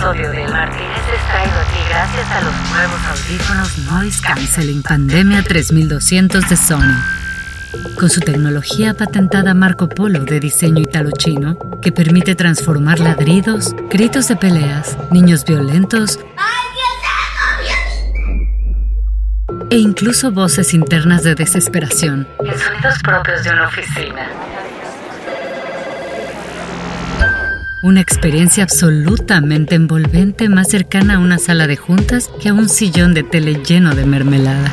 episodio de Martínez es traído a ti gracias a los nuevos audífonos Noise Cancelling Pandemia 3200 de Sony. Con su tecnología patentada Marco Polo de diseño italo-chino, que permite transformar ladridos, gritos de peleas, niños violentos e incluso voces internas de desesperación en sonidos propios de una oficina. Una experiencia absolutamente envolvente más cercana a una sala de juntas que a un sillón de tele lleno de mermelada.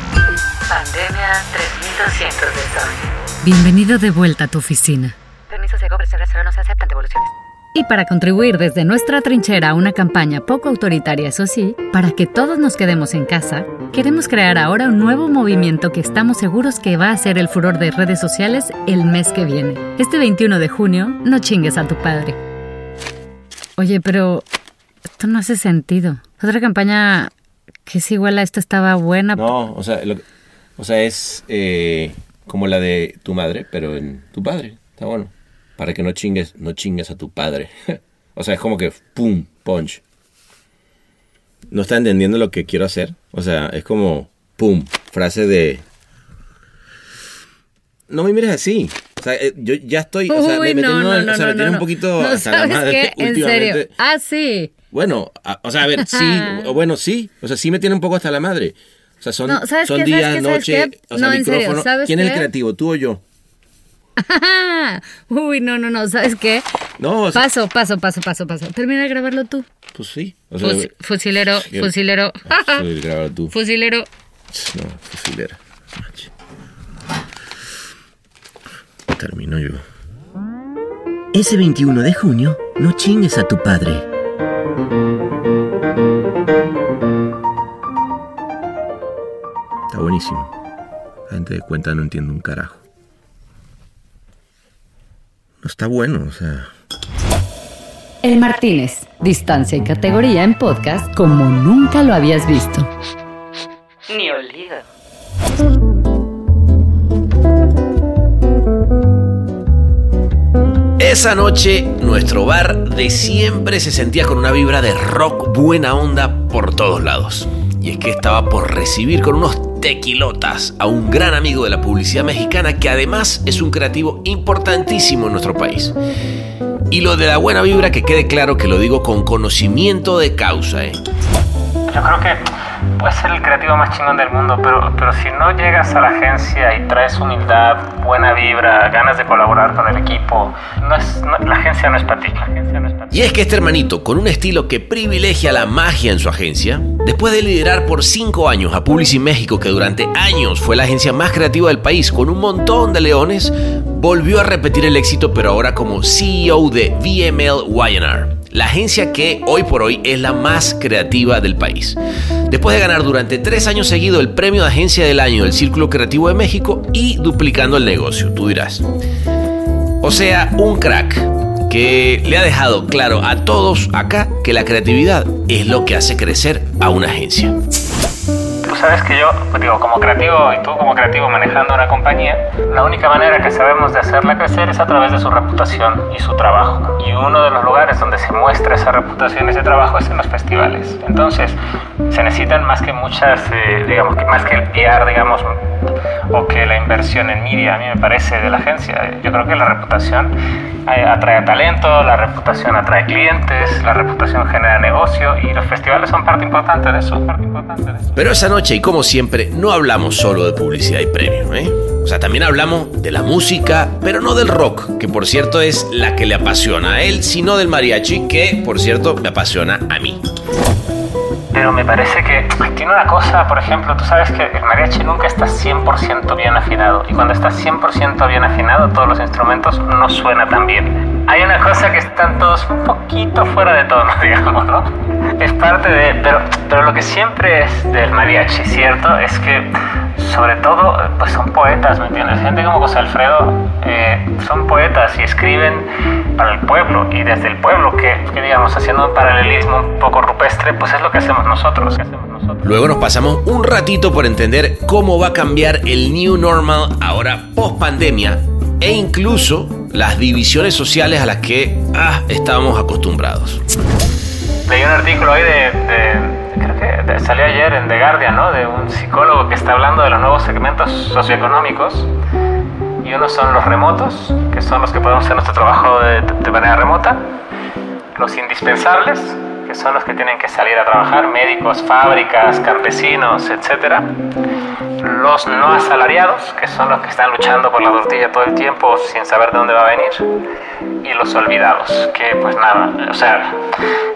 Pandemia 3200 de Sony. Bienvenido de vuelta a tu oficina. Permisos de cobertura no se aceptan devoluciones. Y para contribuir desde nuestra trinchera a una campaña poco autoritaria, eso sí, para que todos nos quedemos en casa, queremos crear ahora un nuevo movimiento que estamos seguros que va a ser el furor de redes sociales el mes que viene. Este 21 de junio, no chingues a tu padre. Oye, pero esto no hace sentido. Otra campaña que es igual a esta estaba buena. No, o sea, o sea es eh, como la de tu madre, pero en tu padre. Está bueno. Para que no chingues, no chingues a tu padre. o sea, es como que pum, punch. ¿No está entendiendo lo que quiero hacer? O sea, es como pum, frase de... No me mires así. O sea, eh, yo ya estoy, o sea, me, no, no, no, o sea, me tiene un poquito hasta la madre ¿En serio? Ah, sí. Bueno, o sea, a ver, sí, o bueno, sí, o sea, sí me tiene un poco hasta la madre. O sea, son, son días, noche, o sea, micrófono. ¿Quién es el creativo, tú o yo? Uy, no, no, no, ¿sabes qué? No, paso, paso, paso, paso, paso. Termina de grabarlo tú. Pues sí. O sea, fusilero, fusilero. tú. Fusilero. No, fusilero. Termino yo. Ese 21 de junio, no chingues a tu padre. Está buenísimo. La gente de cuenta no entiende un carajo. No está bueno, o sea. El Martínez, distancia y categoría en podcast como nunca lo habías visto. Ni olvido. Esa noche, nuestro bar de siempre se sentía con una vibra de rock buena onda por todos lados. Y es que estaba por recibir con unos tequilotas a un gran amigo de la publicidad mexicana que además es un creativo importantísimo en nuestro país. Y lo de la buena vibra que quede claro que lo digo con conocimiento de causa. ¿eh? Yo creo que puedes ser el creativo más chingón del mundo, pero, pero si no llegas a la agencia y traes humildad, buena vibra, ganas de colaborar con el equipo, no es, la agencia no es para ti. Y es que este hermanito, con un estilo que privilegia la magia en su agencia, después de liderar por cinco años a Publicis México, que durante años fue la agencia más creativa del país, con un montón de leones, volvió a repetir el éxito, pero ahora como CEO de VML YNR la agencia que hoy por hoy es la más creativa del país. Después de ganar durante tres años seguidos el premio de agencia del año del Círculo Creativo de México y duplicando el negocio, tú dirás. O sea, un crack que le ha dejado claro a todos acá que la creatividad es lo que hace crecer a una agencia sabes que yo, pues digo, como creativo y tú como creativo manejando una compañía, la única manera que sabemos de hacerla crecer es a través de su reputación y su trabajo. Y uno de los lugares donde se muestra esa reputación y ese trabajo es en los festivales. Entonces, se necesitan más que muchas, eh, digamos, que más que el PR, digamos, o que la inversión en media, a mí me parece, de la agencia. Yo creo que la reputación eh, atrae talento, la reputación atrae clientes, la reputación genera negocio y los festivales son parte importante de eso. Parte importante de eso. Pero esa noche y como siempre no hablamos solo de publicidad y premio, ¿eh? O sea, también hablamos de la música, pero no del rock, que por cierto es la que le apasiona a él, sino del mariachi, que por cierto me apasiona a mí. Pero me parece que tiene una cosa, por ejemplo, tú sabes que el mariachi nunca está 100% bien afinado. Y cuando está 100% bien afinado, todos los instrumentos no suenan tan bien. Hay una cosa que están todos un poquito fuera de tono, digamos, ¿no? Es parte de... Pero, pero lo que siempre es del mariachi, ¿cierto? Es que, sobre todo, pues son poetas, ¿me entiendes? Gente como José Alfredo eh, son poetas y escriben para el pueblo. Y desde el pueblo, que, que digamos, haciendo un paralelismo un poco rupestre, pues es lo que hacemos nosotros. Luego nos pasamos un ratito por entender cómo va a cambiar el New Normal ahora post pandemia e incluso las divisiones sociales a las que ah, estábamos acostumbrados. leí un artículo hoy de, creo que salió ayer en The Guardian, ¿no? De un psicólogo que está hablando de los nuevos segmentos socioeconómicos y unos son los remotos, que son los que podemos hacer nuestro trabajo de, de manera remota, los indispensables, que son los que tienen que salir a trabajar, médicos, fábricas, campesinos, etc. Los no asalariados, que son los que están luchando por la tortilla todo el tiempo sin saber de dónde va a venir. Y los olvidados, que pues nada, o sea,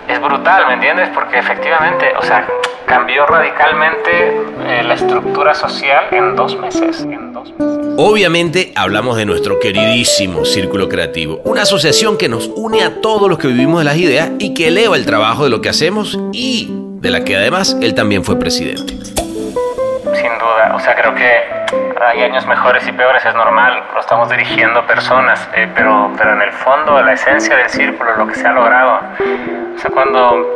es brutal, ¿me entiendes? Porque efectivamente, o sea, cambió radicalmente eh, la estructura social en dos meses. En dos meses. Obviamente hablamos de nuestro queridísimo Círculo Creativo, una asociación que nos une a todos los que vivimos de las ideas y que eleva el trabajo de lo que hacemos y de la que además él también fue presidente. Sin duda, o sea, creo que hay años mejores y peores, es normal, lo estamos dirigiendo personas, eh, pero, pero en el fondo, la esencia del círculo, lo que se ha logrado, o sea, cuando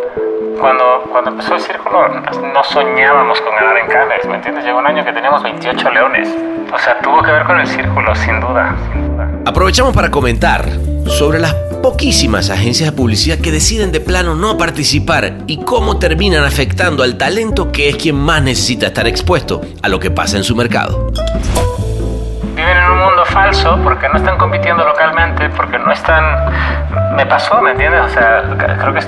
cuando, cuando empezó el círculo no soñábamos con ganar en Cannes, ¿me entiendes? Llegó un año que teníamos 28 leones. O sea, tuvo que ver con el círculo, sin duda, sin duda. Aprovechamos para comentar sobre las poquísimas agencias de publicidad que deciden de plano no participar y cómo terminan afectando al talento que es quien más necesita estar expuesto a lo que pasa en su mercado en un mundo falso porque no están compitiendo localmente, porque no están... Me pasó, ¿me entiendes? O sea, creo que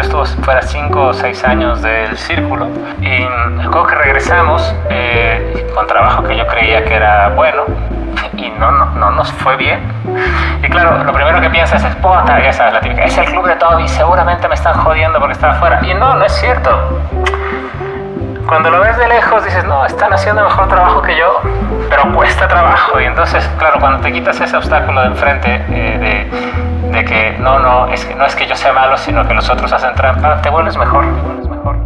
estuvo fuera 5 o 6 años del círculo y luego que regresamos eh, con trabajo que yo creía que era bueno y no, no, no nos fue bien. Y claro, lo primero que piensas es, puta, ya sabes, la típica, es el club de Toby, seguramente me están jodiendo porque estaba fuera. Y no, no es cierto. Cuando lo ves de lejos dices, no, están haciendo mejor trabajo que yo, pero cuesta trabajo. Y entonces, claro, cuando te quitas ese obstáculo de enfrente eh, de, que no, no es, que, no es que yo sea malo, sino que los otros hacen trampa, te vuelves mejor.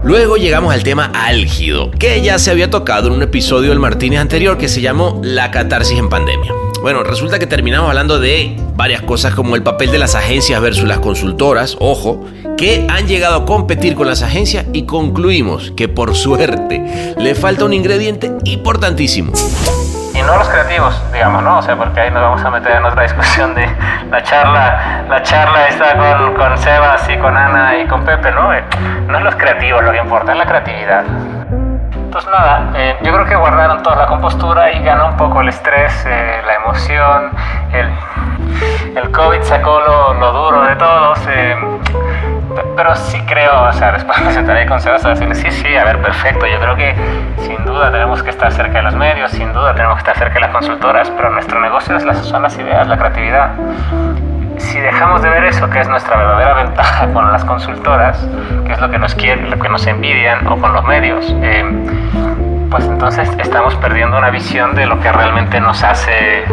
Luego llegamos al tema álgido, que ya se había tocado en un episodio del Martínez anterior que se llamó La catarsis en pandemia. Bueno, resulta que terminamos hablando de varias cosas como el papel de las agencias versus las consultoras, ojo, que han llegado a competir con las agencias y concluimos que por suerte le falta un ingrediente importantísimo. Y no los creativos, digamos, ¿no? O sea, porque ahí nos vamos a meter en otra discusión de la charla, la charla está con, con Sebas y con Ana y con Pepe, ¿no? Eh, no es los creativos lo que importa, es la creatividad. Entonces nada, eh, yo creo que guardaron toda la compostura y ganó un poco el estrés, eh, la emoción, el, el COVID sacó lo, lo duro de todos. Pero sí creo, o sea, después me sentaré con Sebas a decirle, sí, sí, a ver, perfecto, yo creo que sin duda tenemos que estar cerca de los medios, sin duda tenemos que estar cerca de las consultoras, pero nuestro negocio es las, son las ideas, la creatividad. Si dejamos de ver eso, que es nuestra verdadera ventaja con las consultoras, que es lo que nos quieren, lo que nos envidian, o con los medios, eh, pues entonces estamos perdiendo una visión de lo que realmente nos hace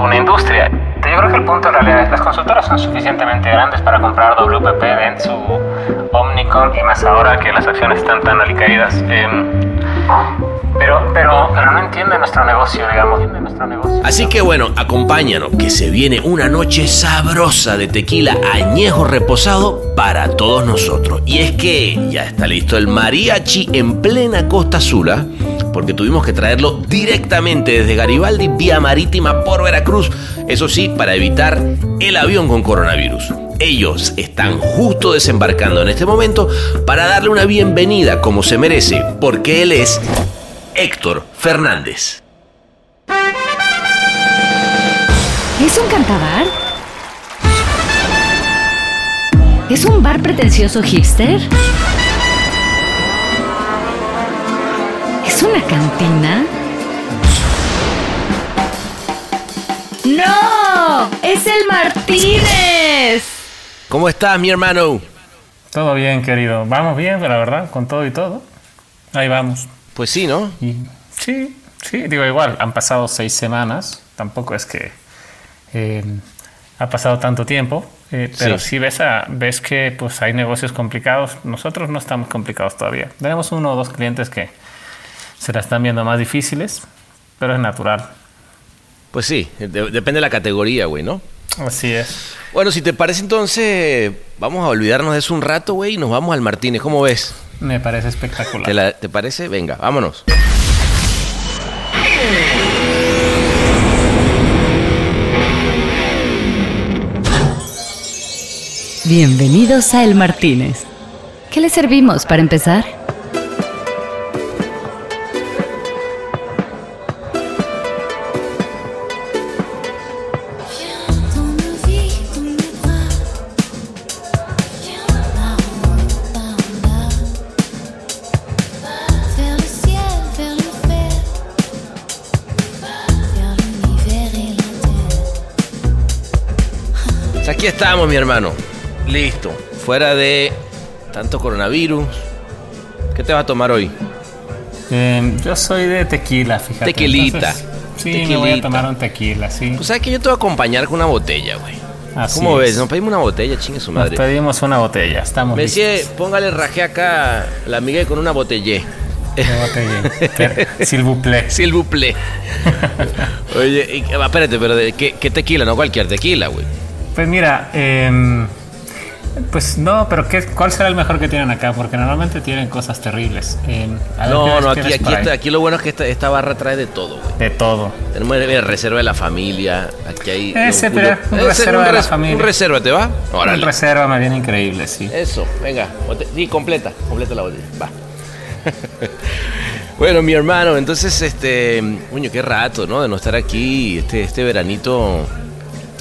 una industria. Yo creo que el punto en realidad es las consultoras son suficientemente grandes para comprar WPP, Dentsu, Omnicom y más ahora que las acciones están tan alicaídas. Eh, pero, pero, pero no entiende nuestro negocio, digamos. Nuestro negocio. Así que bueno, acompáñanos, que se viene una noche sabrosa de tequila añejo reposado para todos nosotros. Y es que ya está listo el mariachi en plena Costa Azul, porque tuvimos que traerlo directamente desde Garibaldi vía marítima por Veracruz. Eso sí, para evitar el avión con coronavirus. Ellos están justo desembarcando en este momento para darle una bienvenida como se merece, porque él es Héctor Fernández. ¿Es un cantabar? ¿Es un bar pretencioso hipster? ¿Es una cantina? ¡No! ¡Es el Martínez! ¿Cómo estás, mi hermano? Todo bien, querido. Vamos bien, la verdad, con todo y todo. Ahí vamos. Pues sí, ¿no? sí, sí, digo igual, han pasado seis semanas, tampoco es que eh, ha pasado tanto tiempo, eh, pero sí, ves, a, ves que pues hay negocios complicados, nosotros no estamos complicados todavía. Tenemos uno o dos clientes que se la están viendo más difíciles, pero es natural. Pues sí, depende de la categoría, güey, ¿no? Así es. Bueno, si te parece entonces, vamos a olvidarnos de eso un rato, güey, y nos vamos al Martínez. ¿Cómo ves? Me parece espectacular. ¿Te, parece? Venga, vámonos. Bienvenidos a El Martínez, ¿Qué le servimos para empezar? Estamos, mi hermano. Listo. Fuera de tanto coronavirus. ¿Qué te vas a tomar hoy? Eh, yo soy de tequila, fíjate. Tequilita. Entonces, sí, me voy a tomar un tequila, sí. Pues sabes que yo te voy a acompañar con una botella, güey. Así ¿Cómo ves? es. Nos pedimos una botella, chingue su Nos madre. pedimos una botella, estamos listos. póngale raje acá la amiga con una botellé. Una botella. Per- S'il vous plaît. S'il vous plaît. Oye, ah, espérate, pero de, ¿qué, qué tequila? No cualquier tequila, güey. Pues mira, em, pues no, pero ¿qué, ¿cuál será el mejor que tienen acá? Porque normalmente tienen cosas terribles. A ver, ¿qué No, no, aquí, está- aquí lo bueno es que esta, esta barra trae de todo, güey. De todo. Tenemos eh, reserva de la familia, aquí hay... Ese, un- pero un ese, reserva de la familia. Un reserva, ¿te va? Órale. reserva me viene increíble, sí. Eso, venga. Sí, completa, completa la botella. Va. bueno, mi hermano, entonces, este, coño, qué rato, ¿no? De no estar aquí, este, este veranito.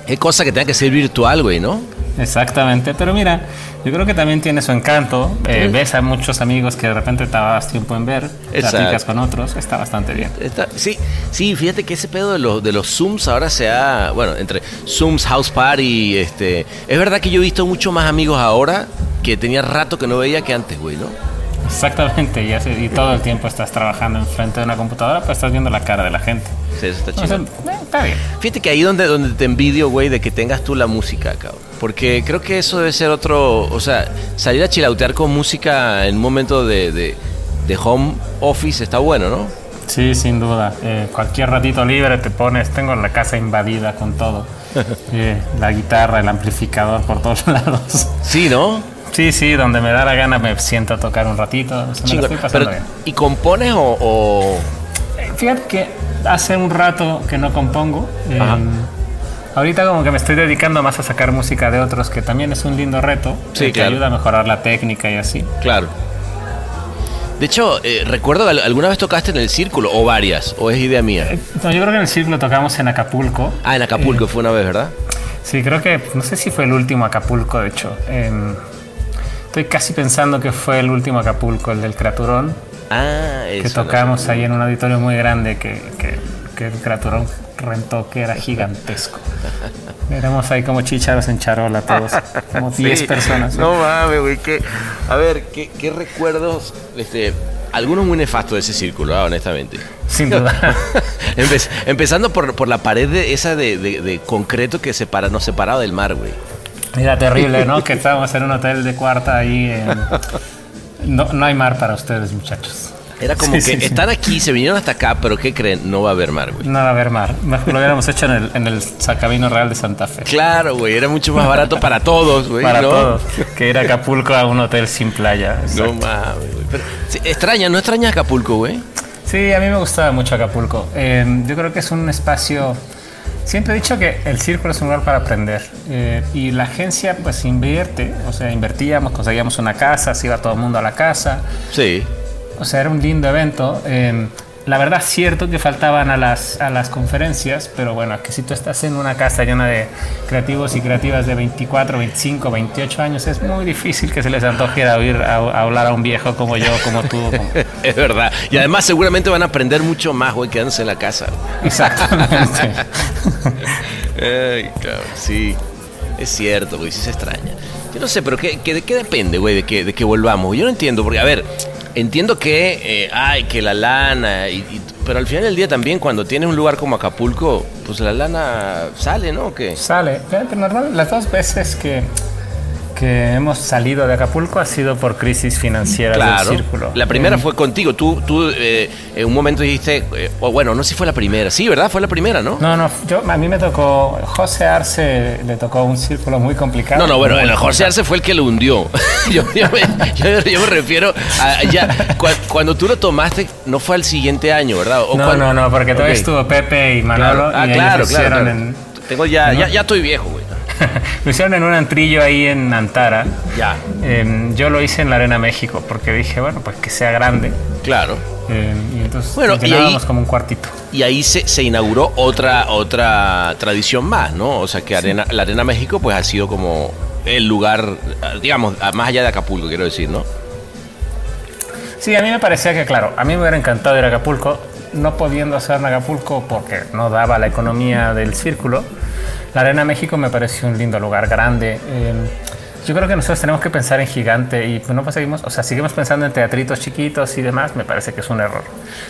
Es cosa que tenga que ser virtual, güey, ¿no? Exactamente, pero mira, yo creo que también tiene su encanto. Eh, ves a muchos amigos que de repente te das tiempo en ver, Exacto. platicas con otros, está bastante bien. Está- sí, sí, fíjate que ese pedo de los, de los Zooms ahora se ha, bueno, entre Zooms, House Party, este, es verdad que yo he visto mucho más amigos ahora que tenía rato que no veía que antes, güey, ¿no? Exactamente, y, así- y todo el tiempo estás trabajando enfrente de una computadora, pues estás viendo la cara de la gente. Sí, eso está chido. eh, está bien. Fíjate que ahí donde, donde te envidio, güey, de que tengas tú la música, cabrón. Porque creo que eso debe ser otro, o sea, salir a chilautear con música en un momento de, de, de home office está bueno, ¿no? Sí, sin duda. Eh, cualquier ratito libre te pones, tengo la casa invadida con todo. Eh, la guitarra, el amplificador por todos lados. Sí, ¿no? Sí, sí, donde me da la gana me siento a tocar un ratito. me estoy Pero, bien. ¿Y compones o, o- Eh, Fíjate que hace un rato que no compongo. eh, ahorita como que me estoy dedicando más a sacar música de otros, que también es un lindo reto. Sí, que claro. ayuda a mejorar la técnica y así. Claro. De hecho, eh, recuerdo que alguna vez tocaste en el círculo, o varias, o es idea mía. Eh, no, yo creo que en el círculo tocamos en Acapulco. Ah, en Acapulco fue una vez, ¿verdad? Sí, creo que, no sé si fue el último Acapulco, de hecho. Estoy casi pensando que fue el último Acapulco, el del Creaturón, Ah, eso. que tocamos ahí en un auditorio muy grande que, que- que el Creaturón rentó, que era gigantesco. Éramos ahí como chícharos en charola todos, como 10 Sí. personas. No mames, güey. que- A ver, ¿qué, qué recuerdos? Este, algunos muy nefastos de ese círculo, ah, honestamente. Sin duda. Empe- empezando por, por la pared de- esa de, de- de concreto que separa, nos separaba del mar, güey. Era terrible, ¿no? Que estábamos en un hotel de cuarta ahí. en- No, no hay mar para ustedes, muchachos. Era como Sí, que sí, sí. están aquí, se vinieron hasta acá, pero ¿qué creen? No va a haber mar, güey. No va a haber mar. Mejor lo hubiéramos hecho en el, en el Sacabino Real de Santa Fe. Claro, güey, era mucho más barato para todos, güey. para ¿no? todos. Que ir a Acapulco a un hotel sin playa. No mames, güey. Pero, extraña, ¿no extrañas Acapulco, güey? Sí, a mí me gustaba mucho Acapulco. Eh, yo creo que es un espacio. Siempre he dicho que el círculo es un lugar para aprender. Eh, y la agencia, pues, invierte. O sea, invertíamos, conseguíamos una casa, se iba todo el mundo a la casa. Sí. O sea, era un lindo evento. Eh, la verdad, es cierto que faltaban a las, a las conferencias, pero bueno, que si tú estás en una casa llena de creativos y creativas de 24, 25, 28 años, es muy difícil que se les antoje a, oír, a, a hablar a un viejo como yo, como tú. como- Es verdad. Y además seguramente van a aprender mucho más, güey, quedándose en la casa. Exactamente. Ay, cabrón, sí. Es cierto, güey, sí se extraña. Yo no sé, pero ¿qué, qué- de qué depende, güey, de que, de que volvamos? Yo no entiendo, porque, a ver, entiendo que, eh, ay, que la lana, y- y- pero al final del día también cuando tienes un lugar como Acapulco, pues la lana sale, ¿no? ¿O. Sale. Fíjate, normal, las dos veces que, que hemos salido de Acapulco ha sido por crisis financieras Claro. del círculo. La primera Eh, fue contigo. Tú, tú eh, en un momento dijiste, eh, o bueno, no sé si fue la primera. Sí, ¿verdad? Fue la primera, ¿no? No, no, yo, a mí me tocó, José Arce le tocó un círculo muy complicado. No, no, bueno, el José. Arce fue el que lo hundió. yo, yo me, yo- yo me refiero a ya, cua- cuando tú lo tomaste, no fue al siguiente año, ¿verdad? O No, cuando- no, no, porque todavía Ok, estuvo Pepe y Manolo claro. Ah, y claro, ellos claro, hicieron claro. en... Tengo ya, ¿no? ya, ya estoy viejo, güey. lo hicieron en un antrillo ahí en Antara. Ya, Eh, yo lo hice en la Arena México porque dije, bueno, pues que sea grande. claro. Eh, y entonces Bueno, y ahí- como un cuartito. Y ahí se, se inauguró otra, otra tradición más, ¿no? O sea que arena, la Arena México pues ha sido como el lugar, digamos, más allá de Acapulco, quiero decir, ¿no? Sí, a mí me parecía que, claro, a mí me hubiera encantado ir a Acapulco, no pudiendo hacer en Acapulco porque no daba la economía del círculo. La Arena México me pareció un lindo lugar, grande. Eh, yo creo que nosotros tenemos que pensar en gigante y pues no pues seguimos, o sea, seguimos pensando en teatritos chiquitos y demás, me parece que es un error.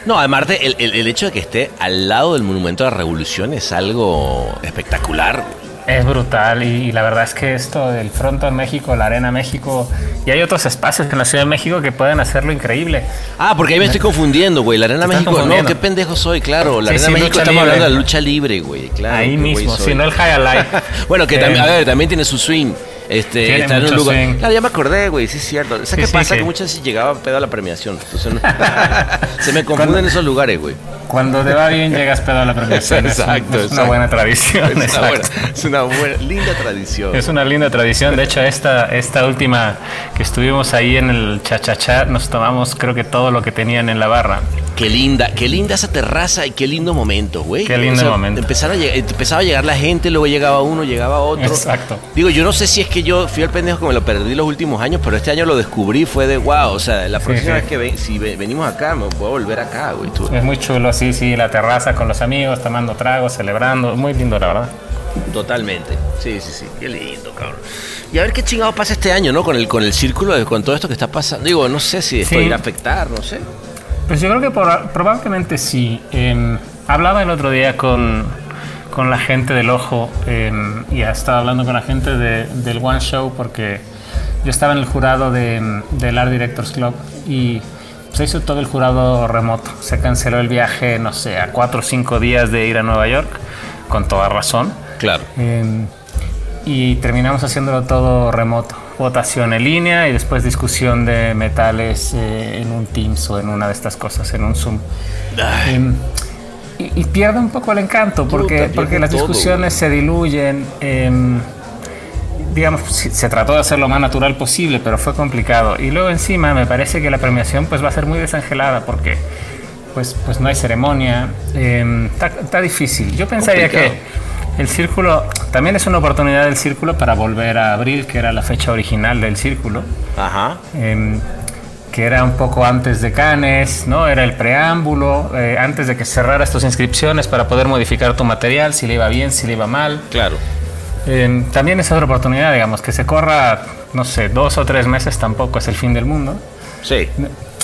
No, además de el, el- el hecho de que esté al lado del Monumento a la Revolución es algo espectacular. Es brutal y, y la verdad es que esto del Fronton México, la Arena México y hay otros espacios en la Ciudad de México que pueden hacerlo increíble. Ah, porque ahí me estoy confundiendo, güey. La Arena México, no, qué pendejo soy, claro. La Sí, Arena sí, México estamos libre. hablando de la lucha libre, güey. Claro, Ahí mismo, si no el highlight. bueno, que Eh, también, a ver, también tiene su swing. Este, está en un lugar. swing. Claro, ya me acordé, güey, sí es cierto. ¿Sabes Sí, qué pasa? que- Que muchas veces llegaba pedo a la premiación. Entonces, no- se me confunden esos lugares, güey. Cuando te va bien llegas pedo a la premiación. Es un- Exacto, es, una buena tradición. Es una, buena, es una buena- linda tradición. Es una linda tradición. De hecho, esta, esta última que estuvimos ahí en el chachachá, nos tomamos creo que todo lo que tenían en la barra. Qué linda, qué linda esa terraza y qué lindo momento, güey. Qué lindo momento. Empezara a lleg- empezaba a llegar la gente, luego llegaba uno, llegaba otro. Exacto. Digo, yo no sé si es que yo fui el pendejo que me lo perdí los últimos años, pero este año lo descubrí, fue de wow. O sea, la próxima sí. vez que ven- si ve- venimos acá, me voy a volver acá, güey. tú. Es muy chulo, sí, sí, la terraza con los amigos, tomando tragos, celebrando. Muy lindo, la verdad. Totalmente. Sí, sí, sí. Qué lindo, cabrón. Y a ver qué chingado pasa este año, ¿no? Con el, con el círculo, de, con todo esto que está pasando. Digo, no sé si esto Sí. irá a afectar, no sé. Pues yo creo que por- probablemente sí. Eh, hablaba el otro día con, con la gente del Ojo eh, y estaba hablando con la gente de- del One Show porque yo estaba en el jurado de, del Art Directors Club y se hizo todo el jurado remoto. Se canceló el viaje, no sé, a cuatro o cinco días de ir a Nueva York, con toda razón. Claro. Eh, y terminamos haciéndolo todo remoto. Votación en línea y después discusión de metales eh, en un Teams o en una de estas cosas, en un Zoom. Eh, y, y pierde un poco el encanto porque, porque las todo, discusiones se diluyen. Digamos, se trató de hacer lo más natural posible, pero fue complicado. Y luego encima me parece que la premiación pues va a ser muy desangelada porque pues, pues no hay ceremonia. eh, está, difícil. Yo pensaría Complicado. que el círculo también es una oportunidad del círculo para volver a abril, que era la fecha original del círculo. Ajá. em, que era un poco antes de Cannes, ¿no? Era el preámbulo, eh, antes de que cerraras tus inscripciones para poder modificar tu material, si le iba bien, si le iba mal. Claro. Eh, también es otra oportunidad, digamos, que se corra, no sé, dos o tres meses tampoco es el fin del mundo. Sí.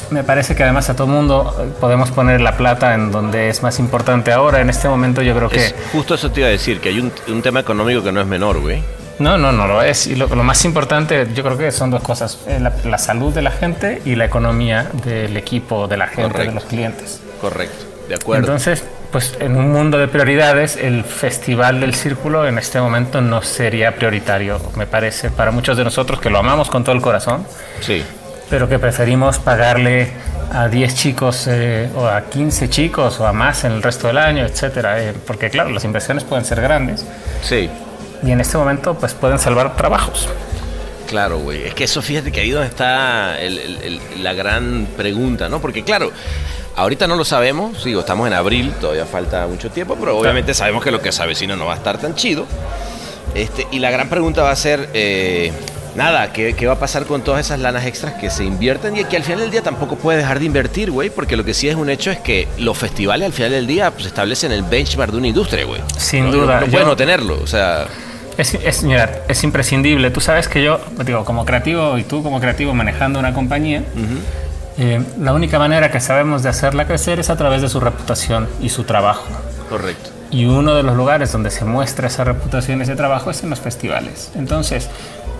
Me- parece que además a todo mundo eh, podemos poner la plata en donde es más importante ahora. En este momento yo creo que... Es justo eso te iba a decir, que hay un, un tema económico que no es menor, güey. No, no, no lo es. Y lo, lo más importante yo creo que son dos cosas. eh, La, la salud de la gente y la economía del equipo, de la gente, Correcto. de los clientes. Correcto. De acuerdo. Entonces, pues en un mundo de prioridades, el Festival del Círculo en este momento no sería prioritario, me parece, para muchos de nosotros que lo amamos con todo el corazón, sí. pero que preferimos pagarle a 10 chicos eh, o a 15 chicos o a más en el resto del año, etcétera, eh, porque claro, las inversiones pueden ser grandes Sí. y en este momento pues pueden salvar trabajos. Claro, güey. Es que eso, fíjate que ahí donde está el- el- el- la gran pregunta, ¿no? Porque, claro, ahorita no lo sabemos. Digo, estamos en abril, todavía falta mucho tiempo, pero obviamente sabemos que lo que se avecina no va a estar tan chido. Este, y la gran pregunta va a ser, eh, nada, ¿qué, qué va a pasar con todas esas lanas extras que se invierten y que al final del día tampoco puede dejar de invertir, güey? Porque lo que sí es un hecho es que los festivales al final del día pues, establecen el benchmark de una industria, güey. Sin No- duda, No, no yo- pueden no tenerlo, o sea... Es, es, mira, es imprescindible. Tú sabes que yo, digo, como creativo y tú como creativo manejando una compañía, eh, la única manera que sabemos de hacerla crecer es a través de su reputación y su trabajo. Correcto. Y uno de los lugares donde se muestra esa reputación y ese trabajo es en los festivales. Entonces,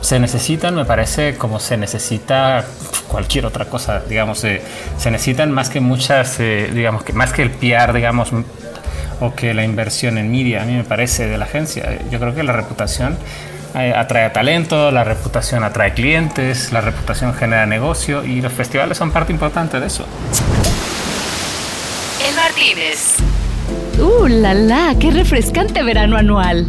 se necesitan, me parece, como se necesita cualquier otra cosa, digamos, eh, se necesitan más que muchas, eh, digamos, que más que el PR, digamos, o que la inversión en media, a mí me parece, de la agencia. Yo creo que la reputación atrae talento, la reputación atrae clientes, la reputación genera negocio y los festivales son parte importante de eso. El Martínez. ¡Uh, la la! ¡Qué refrescante verano anual!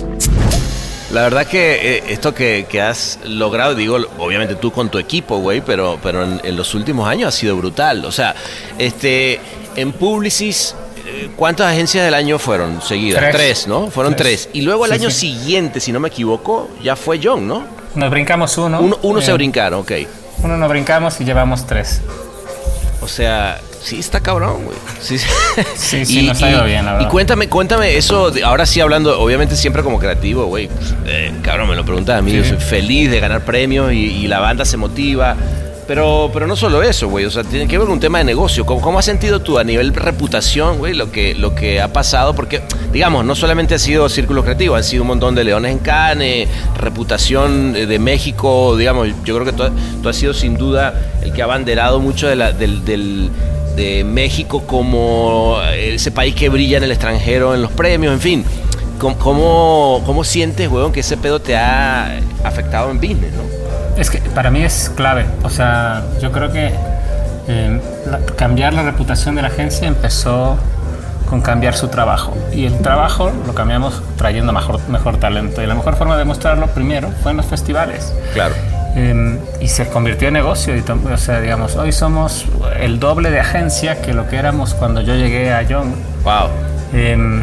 La verdad que eh, esto que, que has logrado, digo, obviamente tú con tu equipo, güey, pero, pero en, en los últimos años ha sido brutal. O sea, este, en Publicis, eh, ¿cuántas agencias del año fueron seguidas? Tres. ¿no? Fueron tres. Tres. Y luego el Sí, año sí. siguiente, si no me equivoco, ya fue John, ¿no? Nos brincamos uno. Uno, uno se eh, brincaron, ok. Uno nos brincamos y llevamos tres. O sea, sí está cabrón, güey. Sí, Sí, sí, nos ha ido bien, la Y verdad. cuéntame, cuéntame eso, de- ahora sí hablando, obviamente siempre como creativo, güey. pues, eh, cabrón, me lo preguntas a mí, Sí. yo soy feliz de ganar premios y, y la banda se motiva. Pero, pero no solo eso, güey. O sea, tiene que ver con un tema de negocio. ¿Cómo, cómo has sentido tú a nivel reputación, güey, lo que, lo que ha pasado? Porque, digamos, no solamente ha sido Círculo Creativo, han sido un montón de Leones en Cane, reputación eh, de México, digamos, yo creo que tú, tú has sido sin duda el que ha abanderado mucho de la, del, del- de México como ese país que brilla en el extranjero en los premios, en fin. ¿Cómo, cómo, cómo sientes, weón, que ese pedo te ha afectado en business, no? Es que para mí es clave. O sea, yo creo que eh, la- cambiar la reputación de la agencia empezó con cambiar su trabajo. Y el trabajo lo cambiamos trayendo mejor, mejor talento. Y la mejor forma de mostrarlo primero fue en los festivales. Claro. Eh, y se convirtió en negocio. Y, o sea, digamos, hoy somos el doble de agencia que lo que éramos cuando yo llegué a Young. Wow. Eh,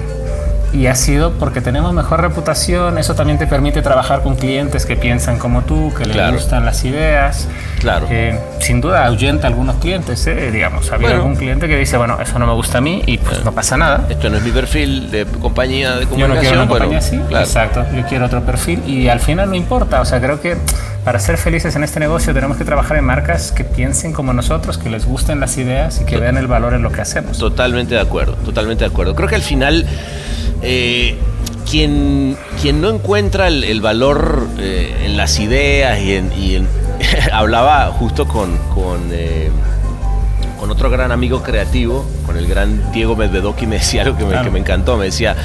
y ha sido porque tenemos mejor reputación, eso también te permite trabajar con clientes que piensan como tú, que les Claro. gustan las ideas. Claro. Eh, sin duda ahuyenta a algunos clientes, ¿eh? digamos. Ha habido Bueno. algún cliente que dice, bueno, eso no me gusta a mí y pues no pasa nada. Esto no es mi perfil de compañía de Yo no comunicación. quiero una compañía así. claro. Exacto. Yo quiero otro perfil y al final no importa. O sea, creo que para ser felices en este negocio tenemos que trabajar en marcas que piensen como nosotros, que les gusten las ideas y que vean el valor en lo que hacemos. Totalmente de acuerdo, totalmente de acuerdo. Creo que al final, eh, quien, quien no encuentra el, el valor eh, en las ideas y en... y en- hablaba justo con, con, eh, con otro gran amigo creativo, con el gran Diego Medvedoc, y me decía algo que me, Claro. que me encantó. Me decía,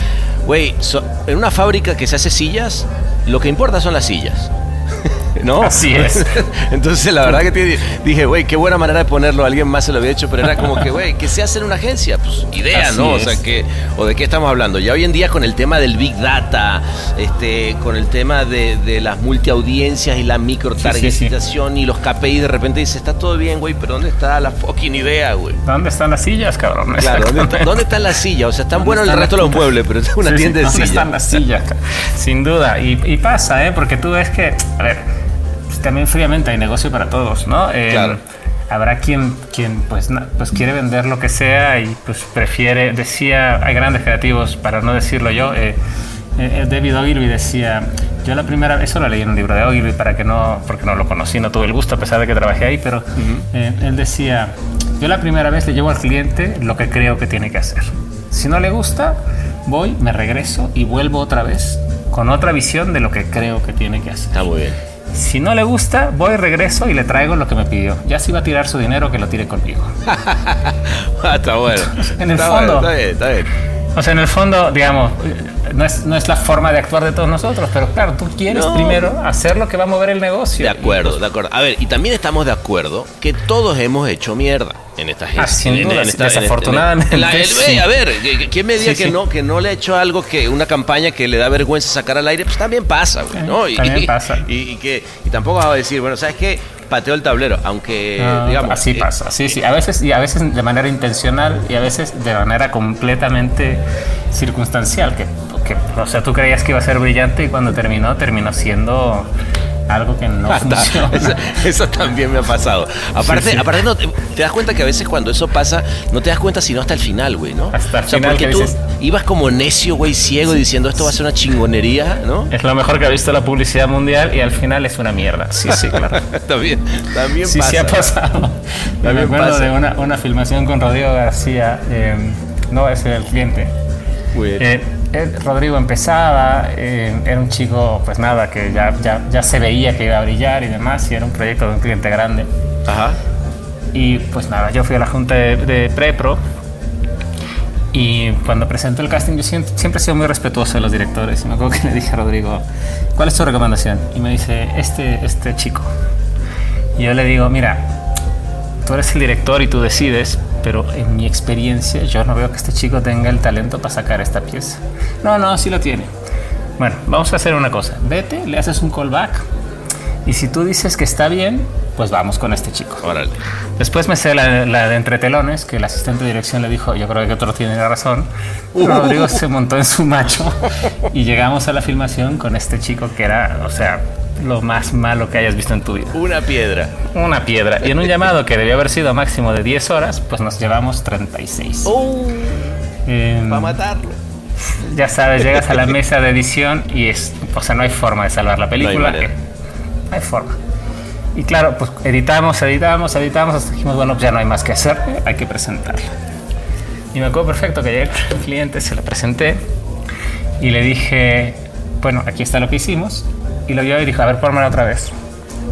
güey, so- en una fábrica que se hace sillas, lo que importa son las sillas. ¿No? Así es. Entonces, la verdad que dije, güey, qué buena manera de ponerlo. Alguien más se lo había hecho, pero era como que, güey, ¿qué se hace en una agencia? Pues idea, Así ¿no? O es. sea, que, ¿o de qué estamos hablando? Ya hoy en día con el tema del Big Data, este, con el tema de, de las multiaudiencias y la microtargetización y los KPI, de repente dices, está todo bien, güey, pero ¿dónde está la fucking idea, güey? ¿Dónde están las sillas, cabrón? Claro, ¿dónde, está, Exactamente. dónde está la silla? O sea, están ¿Dónde buenos el están resto de las- los muebles, pero es una Sí, sí, tienda de ¿dónde sillas. están las sillas? Sin duda. Y, y pasa, ¿eh? Porque tú ves que, a ver, pues también fríamente hay negocio para todos, ¿no? Eh, Claro. Habrá quien, quien pues, na- pues quiere vender lo que sea y pues prefiere, decía, hay grandes creativos, para no decirlo yo, eh, eh, David Ogilvy decía, yo la primera vez, eso lo leí en un libro de Ogilvy para que no, porque no lo conocí, no tuve el gusto a pesar de que trabajé ahí, pero eh, él decía, yo la primera vez le llevo al cliente lo que creo que tiene que hacer. Si no le gusta, voy, me regreso y vuelvo otra vez con otra visión de lo que creo que tiene que hacer. Está muy bien. Si no le gusta, voy, regreso y le traigo lo que me pidió. Ya si va a tirar su dinero, que lo tire conmigo. Ah, está bueno. En el Está fondo. bueno, está bien, está bien. O sea, en el fondo, digamos, no es, no es la forma de actuar de todos nosotros, pero claro, tú quieres No. primero hacer lo que va a mover el negocio. De acuerdo, de acuerdo. A ver, y también estamos de acuerdo que todos hemos hecho mierda en esta gente. Ah, sin en- duda, en sí, desafortunadamente, en la- el- sí. A ver, ¿qui- ¿quién me diga Sí, que sí. no que no le ha hecho algo que una campaña que le da vergüenza sacar al aire? Pues también pasa, güey, ¿no? Eh, también pasa. Y, y que y tampoco vas a decir, bueno, ¿sabes qué? Pateo el tablero, aunque Ah, digamos así eh, pasa, sí, sí. A veces, y a veces de manera intencional y a veces de manera completamente circunstancial. Que, que, o sea, tú creías que iba a ser brillante y cuando terminó, terminó siendo algo que no Anda, funciona. eso, eso también me ha pasado. Aparte, Sí, sí. aparte no, te, te das cuenta que a veces cuando eso pasa, no te das cuenta sino hasta el final, güey, ¿no? Hasta el o sea, final porque que tú dices- ibas como necio, güey, ciego, diciendo esto va a ser una chingonería, ¿no? Es lo mejor que ha visto la publicidad mundial y al final es una mierda. Sí, sí, claro. también, también Sí, pasa. sí ha pasado. me También acuerdo pasa. de una, una filmación con Rodrigo García. eh, no, era el cliente. Muy bien. Eh, Rodrigo empezaba, eh, era un chico, pues nada, que ya, ya, ya se veía que iba a brillar y demás, y era un proyecto de un cliente grande. Ajá. Y pues nada, yo fui a la junta de, de Prepro y cuando presentó el casting yo siempre, siempre he sido muy respetuoso de los directores. Y me acuerdo que le dije a Rodrigo, ¿cuál es tu recomendación? Y me dice, este, este chico. Y yo le digo, mira, tú eres el director y tú decides, pero en mi experiencia yo no veo que este chico tenga el talento para sacar esta pieza. No, no, sí lo tiene. Bueno, vamos a hacer una cosa. Vete, le haces un callback. Y si tú dices que está bien, pues vamos con este chico. Órale. Después me sé la, la de entretelones, que el asistente de dirección le dijo, yo creo que otro tiene razón. Rodrigo se montó en su macho y llegamos a la filmación con este chico que era, o sea, lo más malo que hayas visto en tu vida. Una piedra. Una piedra. Y en un llamado que debió haber sido máximo de 10 horas, pues nos llevamos 36. Em, Para matarlo. ya sabes, llegas a la mesa de edición y es, o sea, no hay forma de salvar la película. manera. No hay forma. Y claro, pues editamos, editamos, editamos, hasta dijimos, bueno, pues ya no hay más que hacer, hay que presentarlo. Y me acuerdo perfecto que llegué el cliente, se lo presenté y le dije, bueno, aquí está lo que hicimos. Y lo vio y dijo, a ver, pónmelo otra vez.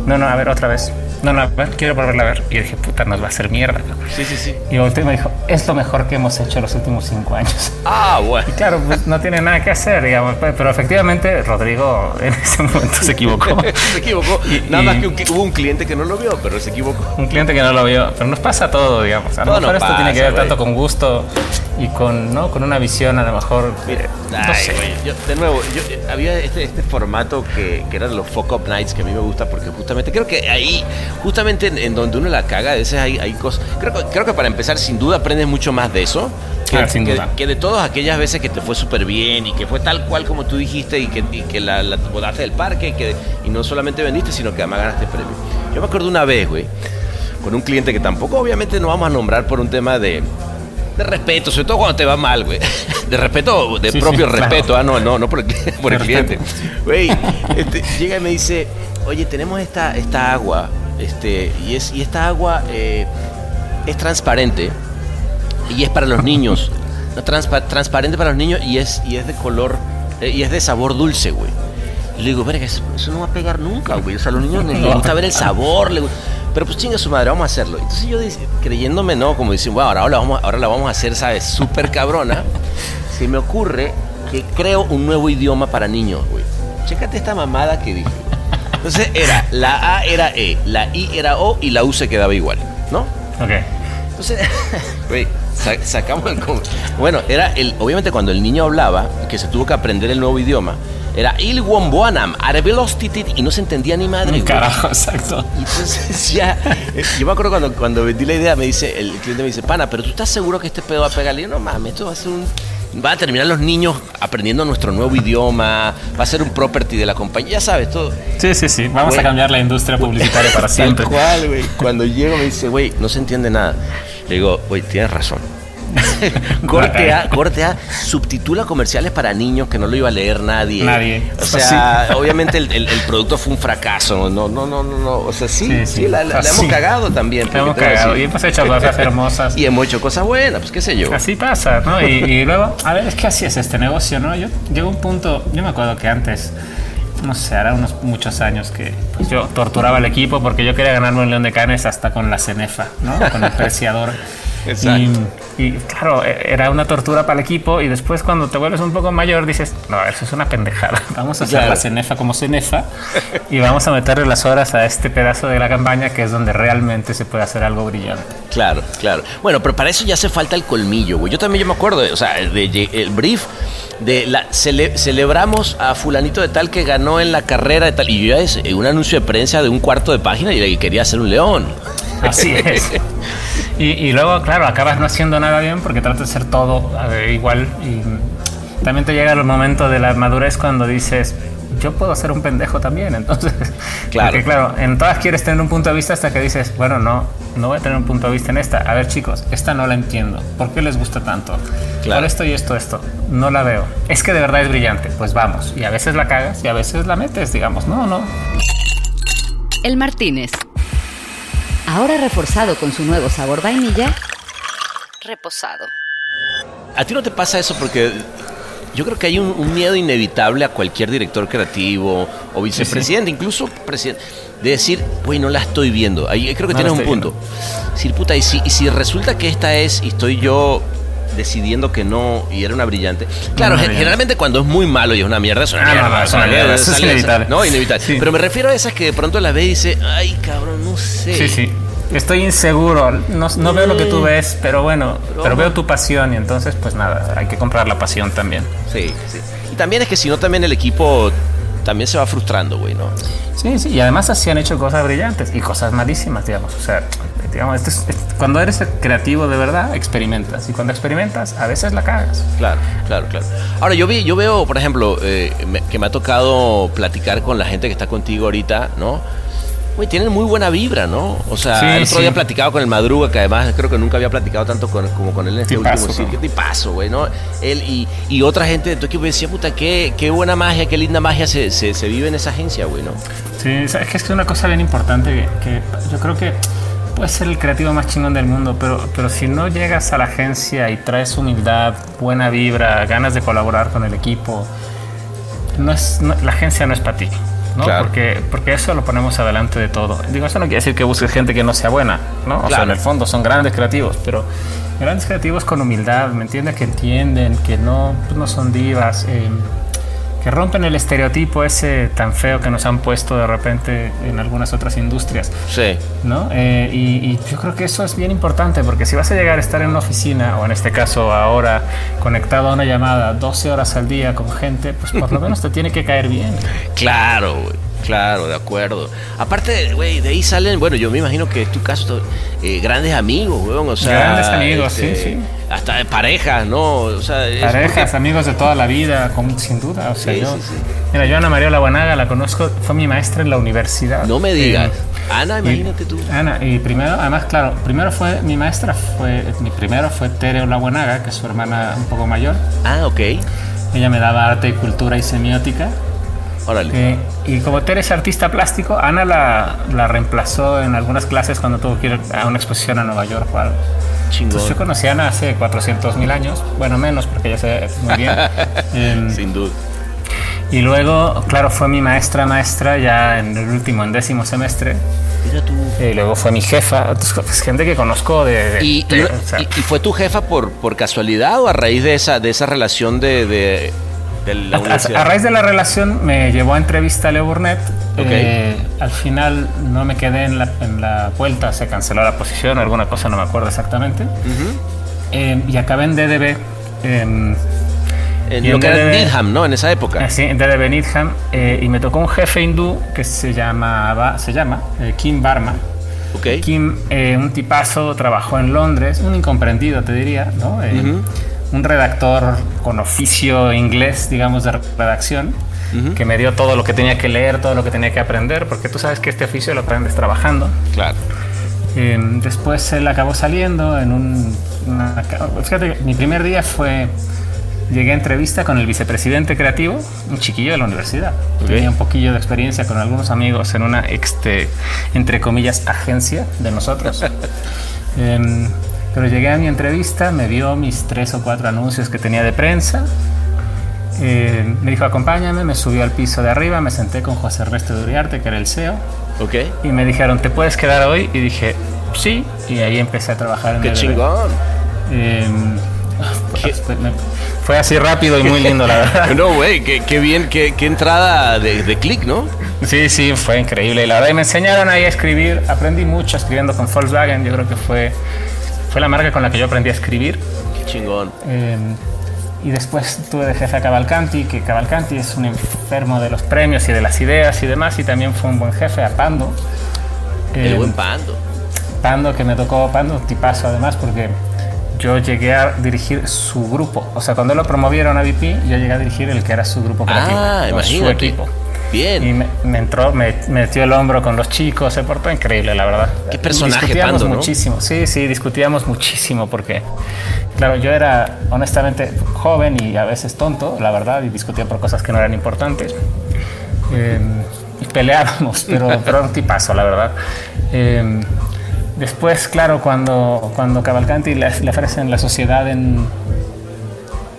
No, no, a ver, otra vez. No, no, a ver, quiero volverla a ver. Y yo dije, puta, nos va a hacer mierda. Sí, sí, sí. Y volteó y me dijo, es lo mejor que hemos hecho los últimos cinco años. Ah, bueno. Y claro, pues no tiene nada que hacer, digamos. pe- Pero efectivamente, Rodrigo en ese momento se equivocó. se equivocó. Y- Nada más que un- hubo un cliente que no lo vio, pero se equivocó. Un cliente que no lo vio. Pero nos pasa todo, digamos. A lo mejor esto tiene que ver tanto con gusto y con, ¿no? con una visión, a lo mejor. eh, no Ay, sé. güey, yo- de nuevo, yo, había este, este formato que, que eran los fuck up nights que a mí me gusta porque justamente creo que ahí, justamente en, en donde uno la caga, a veces hay, hay cosas. Creo, creo que para empezar, sin duda aprendes mucho más de eso. Que, Ah, sin que- duda. que de todas aquellas veces que te fue súper bien y que fue tal cual como tú dijiste y que, y que la, la bodaste del parque y, que, y no solamente vendiste, sino que además ganaste premio. Yo me acuerdo una vez, güey, con un cliente que tampoco obviamente no vamos a nombrar por un tema de, de respeto, sobre todo cuando te va mal, güey. De respeto, de Sí, propio sí, claro. respeto, ah, no, no, no por el, por cliente. Güey, este, llega y me dice, oye, tenemos esta, esta agua, este, y, es, y esta agua eh, es transparente y es para los niños. No, transpa- transparente para los niños y es, y es de color, eh, y es de sabor dulce, güey. Y le digo, verga, eso, eso no va a pegar nunca, güey. O sea, a los niños les No. gusta ver el sabor. le gu- pero pues chinga su madre, vamos a hacerlo. Entonces yo dice- creyéndome, ¿no? Como dicen, bueno, ahora la vamos, ahora la vamos a hacer, ¿sabes? Súper cabrona. Se me ocurre que creo un nuevo idioma para niños, güey. Chécate esta mamada que dije. Entonces era, la A era E, la I era O y la U se quedaba igual, ¿no? Ok. Entonces, güey, sa- sacamos el... Bueno, era el... Obviamente cuando el niño hablaba, que se tuvo que aprender el nuevo idioma, era Il Womboanam, Arevelostitit, y no se entendía ni madre, güey. Carajo, exacto. Y entonces ya, eh, yo me acuerdo cuando, cuando vendí la idea, me dice, el cliente me dice, pana, pero tú estás seguro que este pedo va a pegar. Le digo, no mames, esto va a ser un. Va a terminar los niños aprendiendo nuestro nuevo idioma, va a ser un property de la compañía, ya sabes, todo. Sí, sí, sí. Vamos a cambiar la industria publicitaria para siempre. Tal cual, güey. Cuando llego me dice, güey, no se entiende nada. Le digo, güey, tienes razón. corte A, corte A, subtitula comerciales para niños que no lo iba a leer nadie. Nadie. O sea, obviamente el, el- el producto fue un fracaso. No, no, no, no, no. O sea, sí, sí, la, la- la Así. hemos cagado también. La hemos a cagado y hemos hecho cosas hermosas. Y hemos hecho cosas buenas, pues qué sé yo. Así pasa, ¿no? Y, y luego, a ver, es que así es este negocio, ¿no? Yo llegó un punto, yo me acuerdo que antes, no sé, hará unos muchos años que pues, yo torturaba al equipo porque yo quería ganarme un león de canes hasta con la cenefa, ¿no? Con el preciador. Exacto. Y, claro, e- era una tortura para el equipo y después cuando te vuelves un poco mayor dices, no, eso es una pendejada. Vamos a hacer Claro. la cenefa como cenefa y vamos a meterle las horas a este pedazo de la campaña que es donde realmente se puede hacer algo brillante. Claro, claro. Bueno, pero para eso ya hace falta el colmillo, güey. Yo también yo me acuerdo, o sea, de, de- el brief de la cele- celebramos a fulanito de tal que ganó en la carrera de tal y yo ya es un anuncio de prensa de un cuarto de página y quería hacer un león. Así es. Y, y luego, claro, acabas no haciendo nada bien porque tratas de hacer todo eh, igual. Y también te llega el momento de la madurez cuando dices, yo puedo ser un pendejo también. Entonces, Claro. porque claro, en todas quieres tener un punto de vista hasta que dices, bueno, no, no voy a tener un punto de vista en esta. A ver, chicos, esta no la entiendo. ¿Por qué les gusta tanto? Claro. Por esto y esto, esto. No la veo. Es que de verdad es brillante. Pues vamos. Y a veces la cagas y a veces la metes, digamos. No, no. El Martínez. Ahora reforzado con su nuevo sabor vainilla, reposado. ¿A ti no te pasa eso? Porque yo creo que hay un, un miedo inevitable a cualquier director creativo o vicepresidente, incluso presidente, de decir, güey, no la estoy viendo. Ahí creo que No tienes un punto. Decir, puta, y si, y si resulta que esta es y estoy yo decidiendo que no y era una brillante. Claro, Una generalmente cuando es muy malo y es una mierda, es una Ah, mierda. es una mierda, es inevitable. No, inevitable. Sí. Pero me refiero a esas que de pronto las ve y dice, ay, cabrón, no sé. Sí, sí. Estoy inseguro, no, no veo lo que tú ves, pero bueno, pero Broma. veo tu pasión y entonces pues nada, hay que comprar la pasión también. Sí, sí. Y también es que si no, también el equipo también se va frustrando, güey, ¿no? Sí, sí, y además así han hecho cosas brillantes y cosas malísimas, digamos. O sea, digamos, esto es- es- cuando eres creativo de verdad, experimentas. Y cuando experimentas, a veces la cagas. Claro, claro, claro. Ahora, yo vi, yo veo, por ejemplo, eh, me- que me ha tocado platicar con la gente que está contigo ahorita, ¿no? Güey, tienen muy buena vibra, ¿no? O sea, Sí, el otro sí. día platicado con el Madruga, que además creo que nunca había platicado tanto con, como con él en este último sitio. ¿no? Tipazo, güey, ¿no? Él y, y otra gente de tu equipo decía, puta, qué, qué buena magia, qué linda magia se, se, se vive en esa agencia, güey, ¿no? Sí, es que es que es una cosa bien importante que, que yo creo que puedes ser el creativo más chingón del mundo, pero, pero si no llegas a la agencia y traes humildad, buena vibra, ganas de colaborar con el equipo, no es, no- la agencia no es para ti. ¿No? Claro. Porque, porque eso lo ponemos adelante de todo. Digo, eso no quiere decir que busques gente que no sea buena, ¿no? O sea, en el fondo son grandes creativos, pero grandes creativos con humildad, ¿me entiendes? Que entienden, que no, pues, no son divas, eh, que rompen el estereotipo ese tan feo que nos han puesto de repente en algunas otras industrias, Sí. ¿no? Eh, y, y yo creo que eso es bien importante porque si vas a llegar a estar en una oficina o en este caso ahora conectado a una llamada 12 horas al día con gente, pues por lo menos te tiene que caer bien. Claro, güey. Claro, de acuerdo. Aparte, güey, de ahí salen, bueno, yo me imagino que es tu caso, eh, grandes amigos, güey. O sea, Grandes amigos, sí, este, sí. Hasta de parejas, ¿no? O sea, es Parejas, porque- amigos de toda la vida, con- sin duda. O sea, Sí, yo, sí, sí. Mira, yo Ana Mariola Buenaga la conozco, fue mi maestra en la universidad. No me digas. Eh, Ana, y- imagínate tú. Ana, y primero, además, claro, primero fue mi maestra, fue mi primero fue Tere Olabuenaga, que es su hermana un poco mayor. Ah, ok. Ella me daba arte y cultura y semiótica. Órale. Eh, y como Tere es artista plástico, Ana la, la reemplazó en algunas clases cuando tuvo que ir a una exposición a Nueva York o algo. Entonces yo conocí a Ana hace 400 mil años, bueno, menos porque ella se ve muy bien. Em, Sin duda. y luego, claro, fue mi maestra maestra ya en el último, en décimo semestre. Mira tú. Y luego fue mi jefa, pues, gente que conozco de... de- ¿Y, de- y- o sea, y- y fue tu jefa por, por casualidad o a raíz de esa, de esa relación de, de, de la a, a raíz de la relación me llevó a entrevista a Leo Burnett. Ok. Eh, al final no me quedé en la, en la vuelta, se canceló la posición, alguna cosa, no me acuerdo exactamente. Eh, y acabé en DDB. em, En lo que era Needham, ¿no? En esa época. Así, en DDB Needham, eh, y me tocó un jefe hindú que se llamaba, se llama eh, Kim Barma. Ok. Kim, eh, un tipazo, trabajó en Londres, un incomprendido te diría, ¿no? Eh, Ujú. Un redactor con oficio inglés, digamos, de redacción, Ujú. que me dio todo lo que tenía que leer, todo lo que tenía que aprender, porque tú sabes que este oficio lo aprendes trabajando. Claro. Eh, después él acabó saliendo en un... una- fíjate, mi primer día fue... Llegué a entrevista con el vicepresidente creativo, un chiquillo de la universidad. Ok. Tenía un poquillo de experiencia con algunos amigos en una, este, entre comillas, agencia de nosotros. Em, pero llegué a mi entrevista, me vio mis tres o cuatro anuncios que tenía de prensa. Eh, me dijo, acompáñame, me subió al piso de arriba, me senté con José Ernesto de Uriarte, que era el CEO. Ok. Y me dijeron, ¿te puedes quedar hoy? Y dije, sí. Y ahí empecé a trabajar en Qué DDB. chingón. Eh, pues, fue así rápido y muy lindo, la verdad. No, güey, qué, qué bien, qué, qué entrada de, de clic, ¿no? Sí, sí, fue increíble. Y la verdad, y me enseñaron ahí a escribir. Aprendí mucho escribiendo con Volkswagen. Yo creo que fue, fue la marca con la que yo aprendí a escribir. Qué chingón. Eh, y después tuve de jefe a Cavalcanti, que Cavalcanti es un enfermo de los premios y de las ideas y demás. Y también fue un buen jefe a Pando. El Eh, buen pando. Pando, que me tocó Pando, tipazo además, porque yo llegué a dirigir su grupo. O sea, cuando lo promovieron a VP, yo llegué a dirigir el que era su grupo creativo. Ah, su equipo. Bien. Y me, me entró, me, me metió el hombro con los chicos, se portó increíble, la verdad. Qué personaje, Discutíamos Pando, ¿no? muchísimo, sí, sí, discutíamos muchísimo porque, claro, yo era honestamente joven y a veces tonto, la verdad, y discutía por cosas que no eran importantes. Eh, y peleábamos, pero, pero era un tipazo, la verdad. Eh, después, claro, cuando, cuando Cavalcanti le, le ofrecen la sociedad en,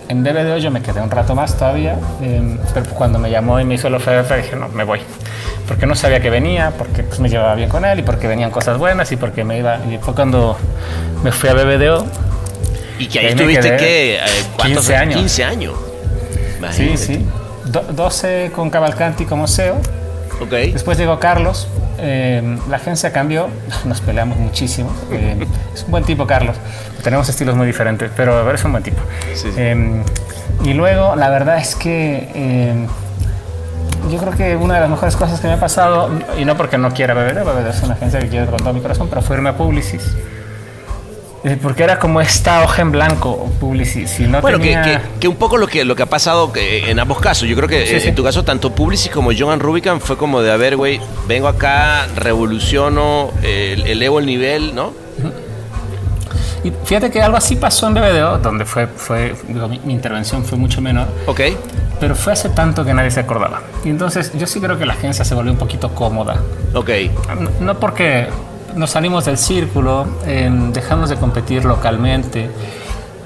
en BBDO yo me quedé un rato más todavía, eh, pero cuando me llamó y me hizo la oferta dije, no, me voy. Porque no sabía que venía, porque pues, me llevaba bien con él y porque venían cosas buenas y porque me iba... Y fue cuando me fui a BBDO. Y que ahí ahí me tuviste quedé que. eh, ¿cuántos 15 años. 15 años. Sí, sí. Do- 12 con Cavalcanti como CEO Después llegó Carlos, eh, la agencia cambió, nos peleamos muchísimo. eh, es un buen tipo Carlos, tenemos estilos muy diferentes, pero es un buen tipo. Sí, sí. Eh, y luego, la verdad es que eh, yo creo que una de las mejores cosas que me ha pasado, y no porque no quiera beber, beber es una agencia que quiero con todo mi corazón, pero fue irme a Publicis. Eh, Porque era como esta hoja en blanco, Publicis. Si no Bueno, que, tenía- que- que un poco lo que, lo que ha pasado que en ambos casos. Yo creo que Sí, eh, sí. en tu caso, tanto Publicis como Johan Rubicam fue como de, a ver, güey, vengo acá, revoluciono, eh, elevo el nivel, ¿no? Y fíjate que algo así pasó en BBDO, donde fue, fue digo, mi, mi intervención fue mucho menor, Ok. pero fue hace tanto que nadie se acordaba. Y entonces yo sí creo que la agencia se volvió un poquito cómoda. Ok. No, no porque nos salimos del círculo, eh, dejamos de competir localmente,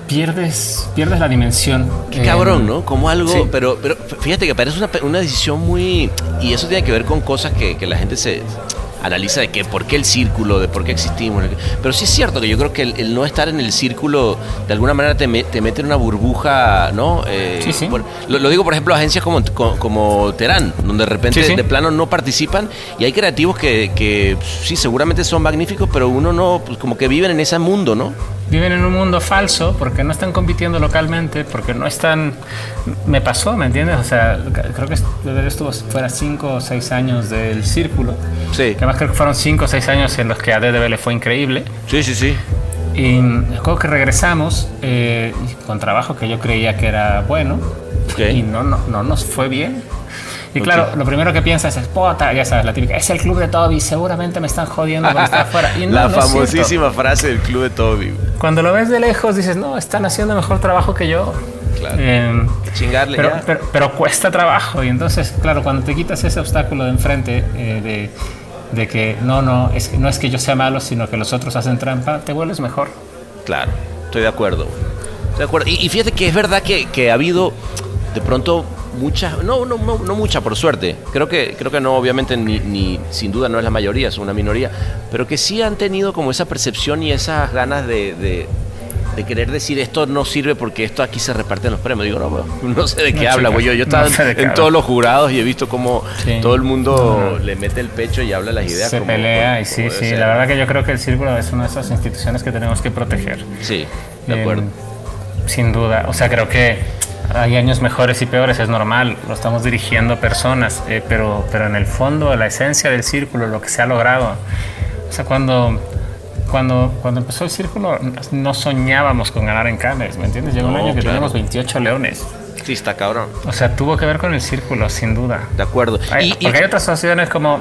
pierdes, pierdes la dimensión. Qué eh, cabrón, ¿no? Como algo, sí. pero, pero fíjate que parece una, una decisión muy... Y eso tiene que ver con cosas que, que la gente se analiza de que por qué el círculo, de por qué existimos. Pero sí es cierto que yo creo que el, el no estar en el círculo de alguna manera te, me- te mete en una burbuja, ¿no? Eh, Sí, sí. por- lo, lo digo, por ejemplo, agencias como, como, como Terán, donde de repente Sí, de plano no participan y hay creativos que, que sí, seguramente son magníficos, pero uno no, pues como que viven en ese mundo, ¿no? Viven en un mundo falso porque no están compitiendo localmente, porque no están... Me pasó, ¿me entiendes? O sea, creo que estuvo fuera cinco o seis años del círculo. Sí. Que además creo que fueron cinco o seis años en los que a DDB le fue increíble. Sí, sí, sí. Y recuerdo que regresamos eh, con trabajo que yo creía que era bueno Ok. y no, no, no nos fue bien. Y claro, lo primero que piensas es, puta, ya sabes, la típica, es el club de Toby, seguramente me están jodiendo está afuera. Y no, la no famosísima frase del club de Toby. Cuando lo ves de lejos dices, no, están haciendo mejor trabajo que yo. Claro. Eh, Chingarle pero, ya. pero, pero cuesta trabajo y entonces, claro, cuando te quitas ese obstáculo de enfrente eh, de, de que no, no es, que- no es que yo sea malo, sino que los otros hacen trampa, te vuelves mejor. Claro, estoy de acuerdo. Estoy de acuerdo. Y, y fíjate que es verdad que, que ha habido de pronto muchas, no, no, no, no mucha por suerte. Creo que, creo que no, obviamente, ni, ni sin duda no es la mayoría, es una minoría, pero que sí han tenido como esa percepción y esas ganas de, de- de querer decir esto no sirve porque esto aquí se reparten los premios. Digo, no, no sé de qué No, habla, güey. Yo, yo no estaba sé de en, en todos los jurados y he visto cómo Sí. todo el mundo le mete el pecho y habla las ideas. Se como- pelea y como sí, debe sí, ser. la verdad que yo creo que el círculo es una de esas instituciones que tenemos que proteger. Sí, de Eh, acuerdo. sin duda, o sea, creo que hay años mejores y peores, es normal, lo estamos dirigiendo personas, eh, pero, pero en el fondo, la esencia del círculo, lo que se ha logrado, o sea, cuando, cuando, cuando empezó el círculo no soñábamos con ganar en Cannes, ¿me entiendes? Llegó un No, año que claro. teníamos 28 leones, Sí, está cabrón. o sea, tuvo que ver con el círculo, sin duda. De acuerdo. Hay- Y- y- porque hay otras asociaciones como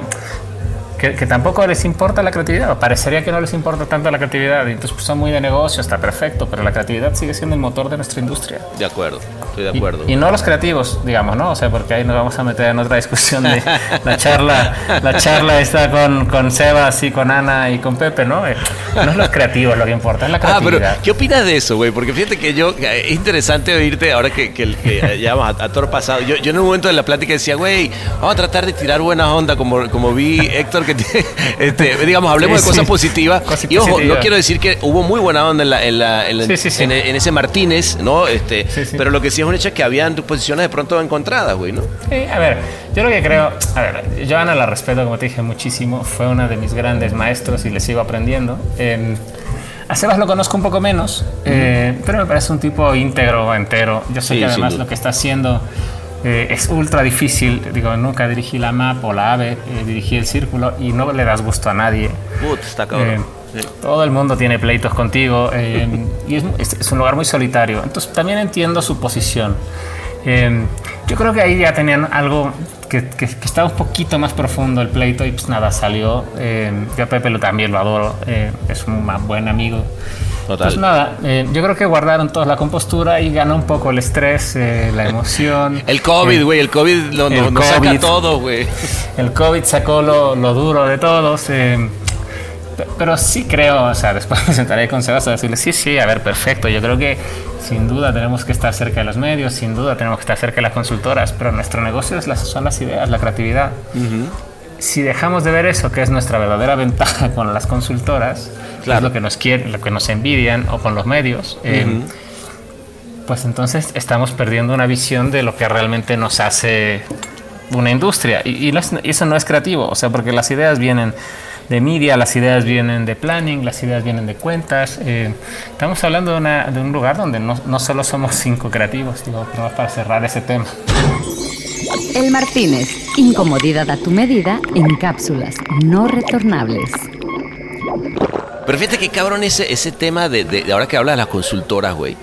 que, que tampoco les importa la creatividad, o parecería que no les importa tanto la creatividad, y entonces pues, son muy de negocio, está perfecto, pero la creatividad sigue siendo el motor de nuestra industria. De acuerdo, estoy de Y- acuerdo. Y, no los creativos, digamos, ¿no? O sea, porque ahí nos vamos a meter en otra discusión de la charla, la charla está con, con Sebas y con Ana y con Pepe, ¿no? Eh, No es los creativos lo que importa, es la Ah, pero creatividad. ¿qué opinas de eso, güey? Porque fíjate que yo, es interesante oírte ahora que, que, que llevamos a, a toro pasado. Yo, yo en un momento de la plática decía, güey, vamos a tratar de tirar buena onda, como, como vi Héctor, que tiene, este, digamos, hablemos Sí, de cosas sí. positivas. Cosas y ojo, no positivas. quiero decir que hubo muy buena onda en, la, en, la- en la- Sí, sí, sí. en- en ese Martínez, ¿no? Este. Pero lo que sí es un hecho es que habían posiciones de pronto encontradas, güey, ¿no? Sí, a ver, yo lo que creo, a ver, Joana la respeto, como te dije, muchísimo, fue una de mis grandes maestros y le sigo aprendiendo. Eh, a Sebas lo conozco un poco menos, eh, pero me parece un tipo íntegro, entero. Yo sé que además lo que está haciendo eh, es ultra difícil. Digo, nunca dirigí la MAP o la AVE, eh, dirigí el Círculo y no le das gusto a nadie. Put, está cabrón. Eh, Sí. todo el mundo tiene pleitos contigo eh, y es, es- un lugar muy solitario. Entonces también entiendo su posición. Eh, yo creo que ahí ya tenían algo que, que- que estaba un poquito más profundo el pleito y pues nada, salió. Eh, yo a Pepe lo, también lo adoro, eh, es un buen amigo. Total. Pues nada, eh, yo creo que guardaron todos la compostura y ganó un poco el estrés, eh, la emoción. El COVID, Eh, güey, el COVID lo, el no- nos saca COVID. todo, güey. el COVID sacó lo, lo duro de todos. eh, pe- pero sí creo, o sea, después me sentaré con Sebas a decirle, sí, sí, a ver, perfecto. Yo creo que sin duda tenemos que estar cerca de los medios, sin duda tenemos que estar cerca de las consultoras, pero nuestro negocio es las, son las ideas, la creatividad. Si dejamos de ver eso, que es nuestra verdadera ventaja con las consultoras, Claro. es lo que nos quieren, lo que nos envidian, o con los medios, eh, pues entonces estamos perdiendo una visión de lo que realmente nos hace una industria. Y, y no es- y eso no es creativo, o sea, porque las ideas vienen de media, las ideas vienen de planning, las ideas vienen de cuentas. eh, estamos hablando de, una- de un lugar donde no, no solo somos cinco creativos, digo, para cerrar ese tema. El Martínez. Incomodidad a tu medida en cápsulas no retornables. Pero fíjate que cabrón ese, ese tema de, de- de ahora que hablas de las consultoras, güey.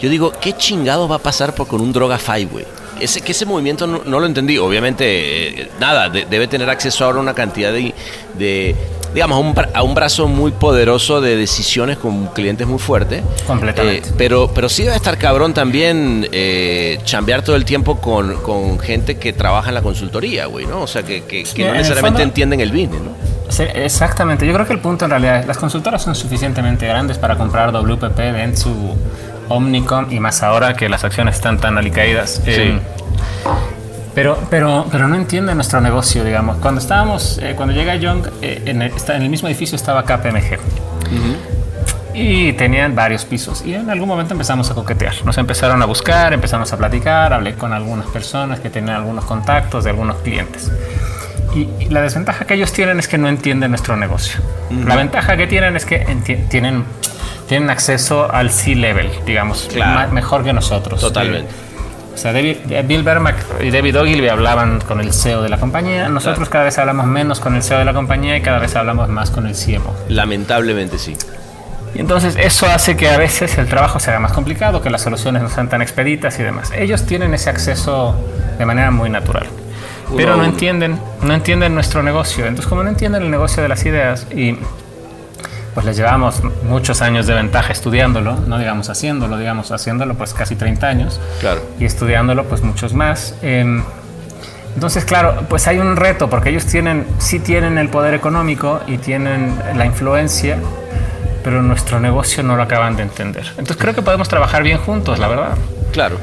Yo digo, ¿qué chingado va a pasar por, con un Droga Five, güey? Ese, que ese movimiento no, no lo entendí. Obviamente, eh, nada, de- debe tener acceso ahora a una cantidad de, de, digamos, a un, a un brazo muy poderoso de decisiones con clientes muy fuertes. Completamente. Eh, pero, pero sí debe estar cabrón también eh, chambear todo el tiempo con, con gente que trabaja en la consultoría, güey, ¿no? O sea, que, que- que Sí, no el necesariamente entienden el business, ¿no? Sí, exactamente. Yo creo que el punto en realidad es las consultoras son suficientemente grandes para comprar WPP, Dentsu, Omnicom y más ahora que las acciones están tan alicaídas. Eh, pero, pero, pero no entienden nuestro negocio, digamos. Cuando estábamos, eh, cuando llega Young, eh, en, el, en el mismo edificio estaba KPMG. Y tenían varios pisos. Y en algún momento empezamos a coquetear. Nos empezaron a buscar, empezamos a platicar, hablé con algunas personas que tenían algunos contactos de algunos clientes. Y, y la desventaja que ellos tienen es que no entienden nuestro negocio. La ventaja que tienen es que tienen, tienen acceso al C-level, digamos, Claro. mejor que nosotros. Totalmente. Eh, o sea, David- eh, Bill Bermack y David Ogilvy hablaban con el CEO de la compañía. Nosotros cada vez hablamos menos con el CEO de la compañía y cada vez hablamos más con el CMO. Lamentablemente sí. Y entonces eso hace que a veces el trabajo se haga más complicado, que las soluciones no sean tan expeditas y demás. Ellos tienen ese acceso de manera muy natural. Uno Pero no entienden, no entienden nuestro negocio. Entonces, como no entienden el negocio de las ideas y pues les llevamos muchos años de ventaja estudiándolo, no digamos haciéndolo, digamos haciéndolo pues casi 30 años Claro. y estudiándolo pues muchos más. Em, entonces, claro, pues hay un reto porque ellos tienen, sí tienen el poder económico y tienen la influencia, pero nuestro negocio no lo acaban de entender. Entonces creo que podemos trabajar bien juntos, la verdad. Claro.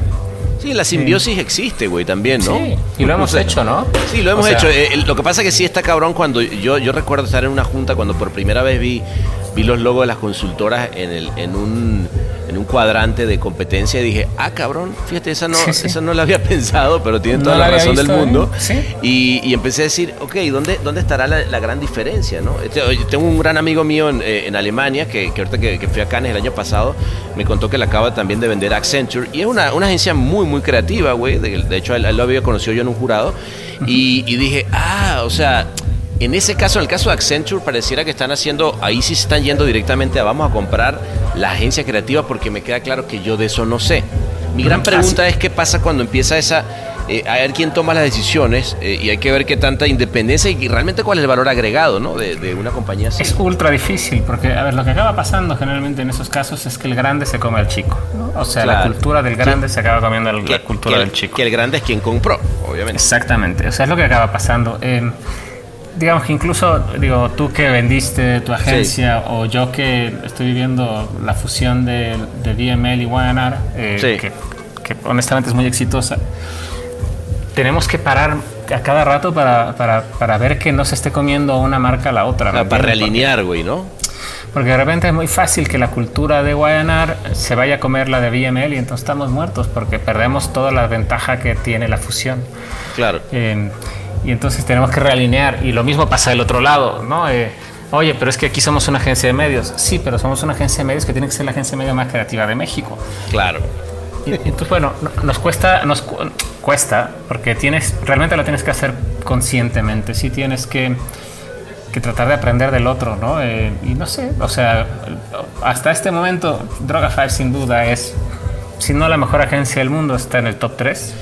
Sí, la simbiosis existe, güey, también, ¿no? Sí, y lo hemos O sea, hecho, ¿no? Sí, lo hemos O sea- hecho. Eh, lo que pasa es que sí está cabrón cuando yo, yo recuerdo estar en una junta cuando por primera vez vi, vi los logos de las consultoras en, el, en, un, en un cuadrante de competencia y dije, ah, cabrón, fíjate, esa no, Sí, sí. esa no la había pensado, pero tiene No toda la razón del ¿eh? mundo. Sí. Y, y empecé a decir, ok, ¿dónde, dónde estará la, la gran diferencia? ¿no? Este, oye, tengo un gran amigo mío en, eh, en Alemania que, que ahorita que, que fui a Cannes el año pasado, me contó que le acaba también de vender Accenture. Y es una, una agencia muy, muy creativa, güey. De, de hecho, él, él lo había conocido yo en un jurado. Y, y dije, ah, o sea, en ese caso, en el caso de Accenture, pareciera que están haciendo, ahí sí se están yendo directamente a vamos a comprar la agencia creativa porque me queda claro que yo de eso no sé. Mi gran pregunta es qué pasa cuando empieza esa, eh, a ver quién toma las decisiones eh, y hay que ver qué tanta independencia y realmente cuál es el valor agregado ¿no? de, de una compañía así. Es ultra difícil porque, a ver, lo que acaba pasando generalmente en esos casos es que el grande se come al chico. ¿no? O sea, la cultura del grande se acaba comiendo al- Que- la cultura que- del chico. Que el grande es quien compró, obviamente. Exactamente, o sea, es lo que acaba pasando. Eh, digamos que incluso, digo, tú que vendiste tu agencia o yo que estoy viviendo la fusión de, de DML y YNR, eh, Sí. que, que honestamente es muy exitosa, tenemos que parar a cada rato para, para, para ver que no se esté comiendo una marca a la otra. ¿me Ah, para realinear, güey, ¿no? Porque de repente es muy fácil que la cultura de YNR se vaya a comer la de VML y entonces estamos muertos porque perdemos toda la ventaja que tiene la fusión. Claro. Eh, y entonces tenemos que realinear. Y lo mismo pasa del otro lado, ¿no? Eh, Oye, pero es que aquí somos una agencia de medios. Sí, pero somos una agencia de medios que tiene que ser la agencia de medios más creativa de México. Claro. Y, entonces, bueno, no- nos cuesta, nos cu- cuesta, porque tienes, realmente lo tienes que hacer conscientemente. Sí tienes que, que tratar de aprender del otro, ¿no? Eh, y no sé, o sea, hasta este momento, Droga 5 sin duda es, si no la mejor agencia del mundo, está en el top 3.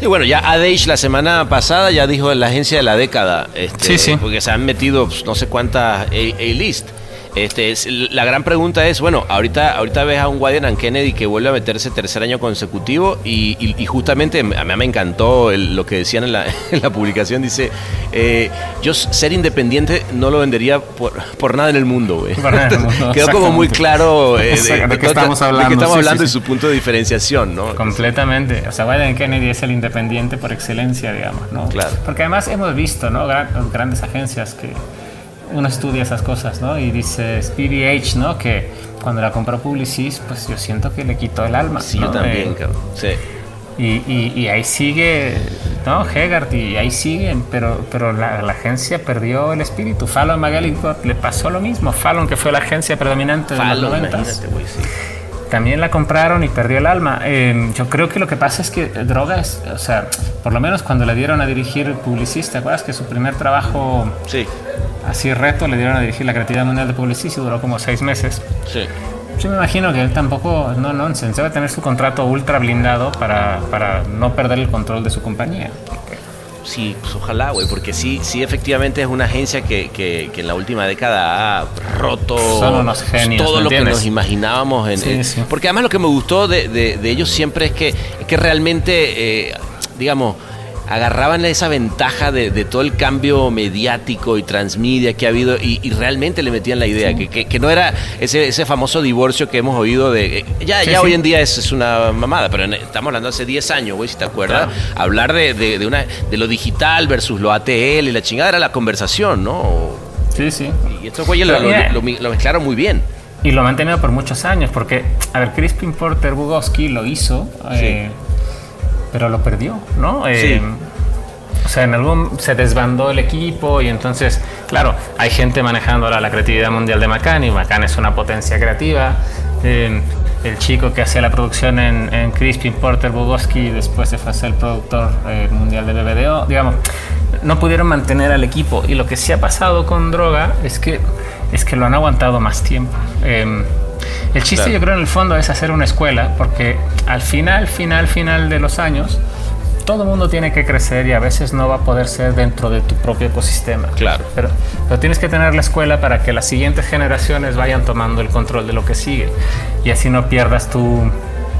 Y bueno, ya Adage la semana pasada ya dijo la agencia de la década. Este, Sí, sí. Porque se han metido pues, no sé cuántas A- A-list. Este, es- la gran pregunta es, bueno, ahorita, ahorita ves a un Wyden and Kennedy que vuelve a meterse tercer año consecutivo y, y- y justamente a mí me encantó el- lo que decían en la, en la publicación, dice, eh, yo ser independiente no lo vendería por, por nada en el mundo, güey. Quedó como muy claro eh, Exacto, de qué estamos de qué hablando, estamos sí, hablando sí, y sí. su punto de diferenciación, ¿no? Completamente. O sea, Biden Kennedy es el independiente por excelencia, digamos, ¿no? Claro. Porque además hemos visto, ¿no? Gran- grandes agencias que uno estudia esas cosas, ¿no? Y dice PVH, ¿no? Que cuando la compró Publicis, pues yo siento que le quitó el alma. Sí, ¿no? yo también, Eh, cabrón. Sí. Y, y- y ahí sigue, ¿no? Hegart, y ahí siguen, pero, pero la, la agencia perdió el espíritu. Fallon McGillicott le pasó lo mismo. Fallon, que fue la agencia predominante de los Falo, 90 imagínate, güey, sí. También la compraron y perdió el alma. Eh, yo creo que lo que pasa es que Droga es, o sea, por lo menos cuando le dieron a dirigir Publicis, ¿te acuerdas que su primer trabajo Sí, así reto le dieron a dirigir la creatividad mundial de Publicis y duró como seis meses? sí. Yo me imagino que él tampoco, no nonsense, debe tener su contrato ultra blindado para, para no perder el control de su compañía. Sí, pues ojalá, güey, porque sí, sí, efectivamente es una agencia que, que- que en la última década ha roto Son unos genios, todo ¿me lo que nos imaginábamos. En, Sí, en- sí. Porque además lo que me gustó de, de- de ellos siempre es que, es que realmente, eh, digamos, agarraban esa ventaja de, de todo el cambio mediático y transmedia que ha habido y, y realmente le metían la idea, que, que- que no era ese, ese famoso divorcio que hemos oído de... eh, Ya, Sí, ya sí. hoy en día es, es una mamada, pero estamos hablando hace 10 años, güey, si te acuerdas, hablar de, de- de una, de lo digital versus lo ATL y la chingada era la conversación, ¿no? Sí, sí. Y estos güeyes lo- lo mezclaron muy bien. Y lo han mantenido por muchos años, porque, a ver, Crispin Porter Bugowski lo hizo, eh, pero lo perdió, ¿no? Eh, Sí. O sea, en algún se desbandó el equipo y entonces, claro, hay gente manejando ahora la creatividad mundial de Macan y Macan es una potencia creativa. Eh, el chico que hacía la producción en, en Crispin Porter Bugowski después se fue a ser el productor eh, mundial de BBDO, digamos, no pudieron mantener al equipo y lo que sí ha pasado con Droga es que es que lo han aguantado más tiempo. Eh, el chiste Claro. yo creo en el fondo es hacer una escuela porque al final, final, final de los años todo el mundo tiene que crecer y a veces no va a poder ser dentro de tu propio ecosistema. Claro. Pero, pero tienes que tener la escuela para que las siguientes generaciones vayan tomando el control de lo que sigue y así no pierdas tu,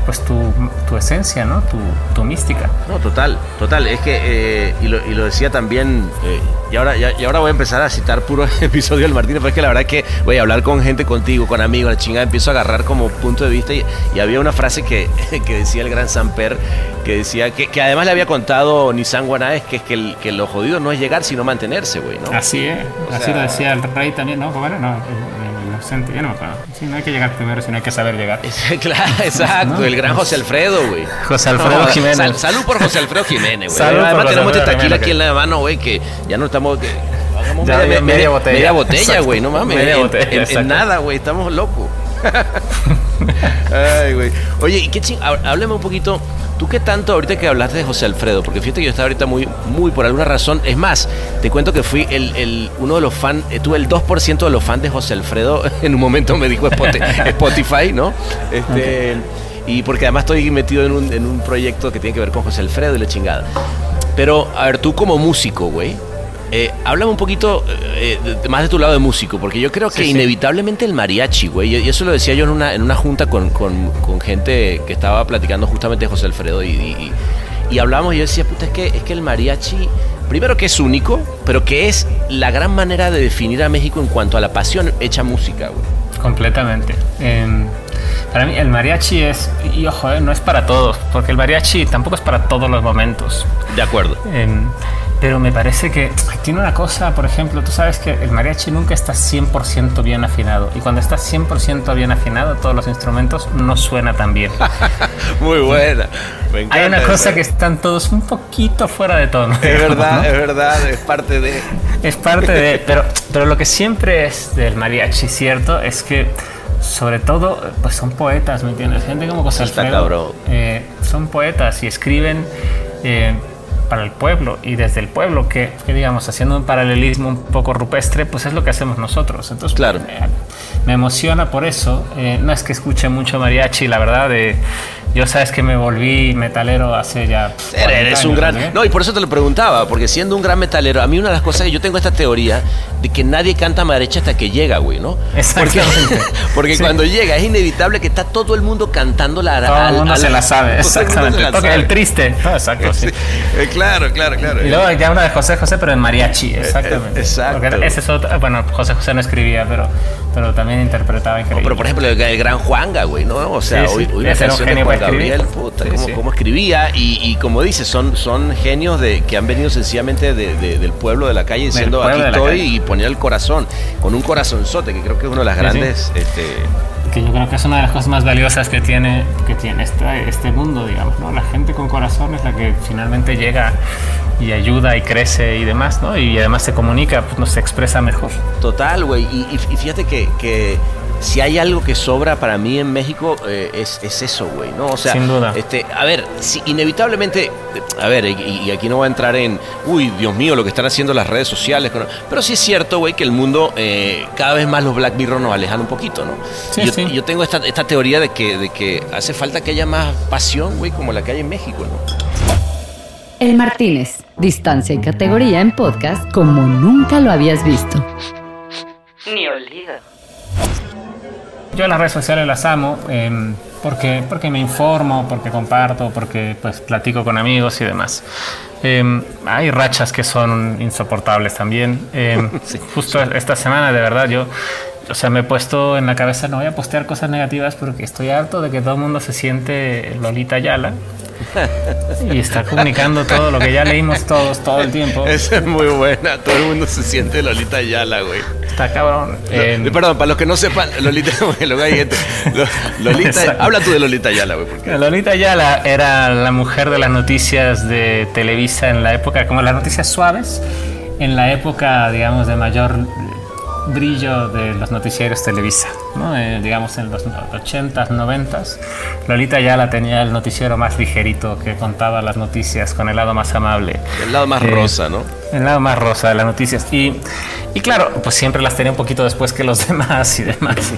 pues tu, tu esencia, ¿no? Tu, tu mística. No, total, total. Es que, eh, y, lo, y lo decía también, eh, y, ahora, y ahora voy a empezar a citar puro episodio del Martínez, pero es que la verdad es que voy a hablar con gente contigo, con amigos, la chingada, empiezo a agarrar como punto de vista y, y había una frase que, que decía el gran Samper, que decía, que, que además le había contado Nissan Guanaes, que es que, el- que lo jodido no es llegar, sino mantenerse, güey, ¿no? Así es, O así sea- lo decía el rey también, ¿no? ¿Cómo era? No, inocente, ya no me acuerdo. Sí, no hay que llegar primero, sino hay que saber llegar. claro, exacto, el gran José Alfredo, güey. José Alfredo Jiménez. sal- salud por José Alfredo Jiménez, güey. Salud Además tenemos este taquila aquí en la mano, güey, que ya no estamos... que- hagamos Ya, media, media media- botella. media botella, güey, no mames. Media en, botella, en- nada, güey, estamos locos. Ay, güey. Oye, ¿y qué ching... há- Háblame un poquito... ¿Tú qué tanto ahorita que hablaste de José Alfredo? Porque fíjate que yo estaba ahorita muy, muy por alguna razón. Es más, te cuento que fui el, el- uno de los fans, eh, tuve el 2% de los fans de José Alfredo. En un momento me dijo Spotify, ¿no? Este, Y porque además estoy metido en un, en un proyecto que tiene que ver con José Alfredo y la chingada. Pero, a ver, tú como músico, güey, eh, háblame un poquito eh, de- de- más de tu lado de músico, porque yo creo que Sí, sí. inevitablemente el mariachi, güey, y eso lo decía yo en una, en una junta con, con- con gente que estaba platicando justamente de José Alfredo, y, y, y hablábamos y yo decía, puta, es que, es que el mariachi, primero que es único, pero que es la gran manera de definir a México en cuanto a la pasión hecha música, güey. Completamente. Eh, para mí el mariachi es, y ojo, eh, no es para todos, porque el mariachi tampoco es para todos los momentos. De acuerdo. Pero me parece que tiene una cosa, por ejemplo, tú sabes que el mariachi nunca está 100% bien afinado. Y cuando está 100% bien afinado, todos los instrumentos no suena tan bien. Muy buena. Me Hay encanta una eso. cosa que están todos un poquito fuera de tono. Es digamos, verdad, ¿no? es verdad, es parte de... Es parte de. Pero, pero lo que siempre es del mariachi, cierto, es que sobre todo, pues son poetas, ¿me entiendes? Gente como José Está Alfredo. cabrón. eh, son poetas y escriben eh, para el pueblo y desde el pueblo, que, que, digamos, haciendo un paralelismo un poco rupestre, pues es lo que hacemos nosotros. Entonces, Claro. me, me emociona por eso. Eh, no es que escuche mucho mariachi, la verdad. eh, yo sabes que me volví metalero hace ya. pff, 40 Eres un años, gran. ¿eh? No, y por eso te lo preguntaba, porque siendo un gran metalero, a mí una de las cosas, yo tengo esta teoría de que nadie canta mariachi hasta que llega, güey, ¿no? Porque, Exactamente. porque Sí. cuando llega es inevitable que está todo el mundo cantando la Todo el mundo se la sabe, exactamente. el triste. Ah, exacto, sí. Sí, eh, claro, claro, claro. Y luego ya una de José José, pero en mariachi, exactamente. eh, exacto. Porque ese es otro, bueno, José José no escribía, pero, pero también interpretaba No, increíble. pero por ejemplo, el, el gran Juanga, güey, ¿no? O sea, hoy, hoy una un canción de. Gabriel, puta, cómo, sí. cómo escribía y, y como dices, son, son genios de que han venido sencillamente de- de- del pueblo de la calle diciendo aquí estoy y poner el corazón, con un corazonzote, que creo que es una de las sí. grandes... Este, que yo creo que es una de las cosas más valiosas que tiene, que tiene este, este mundo, digamos, ¿no? La gente con corazón es la que finalmente llega y ayuda y crece y demás, ¿no? Y además se comunica, pues no se expresa mejor. Total, güey. Y, y- y fíjate que, que si hay algo que sobra para mí en México, eh, es, es eso, güey, ¿no? O sea, Sin duda. Este, a ver, si inevitablemente, a ver, y, y aquí no va a entrar en, uy, Dios mío, lo que están haciendo las redes sociales, pero sí es cierto, güey, que el mundo, eh, cada vez más los Black Mirror nos alejan un poquito, ¿no? Sí, Y yo, sí. yo tengo esta, esta teoría de que, de que hace falta que haya más pasión, güey, como la que hay en México, ¿no? El Martínez, distancia y categoría en podcast como nunca lo habías visto. Ni olvido. Yo las redes sociales las amo em, porque, porque me informo, porque comparto, porque pues platico con amigos y demás. Em, hay rachas que son insoportables también. Em, Justo esta semana, de verdad, yo o sea, me he puesto en la cabeza, no voy a postear cosas negativas porque estoy harto de que todo el mundo se siente Lolita Yala y está comunicando todo lo que ya leímos todos todo el tiempo. Esa es muy buena. Todo el mundo se siente Lolita Ayala, güey. Está cabrón. Lo- Perdón, para los que no sepan, Lolita, lo que hay gente- Lo- Lolita, habla tú de Lolita Ayala, güey, porque Lolita Ayala era la mujer de las noticias de Televisa en la época, como las noticias suaves, en la época, digamos, de mayor brillo de los noticieros Televisa, ¿no? Eh, digamos en los 80s, 90s. Lolita Ayala tenía el noticiero más ligerito que contaba las noticias con el lado más amable. el lado más Eh, rosa, ¿no? El lado más rosa de las noticias. Y, y claro, pues siempre las tenía un poquito después que los demás y demás.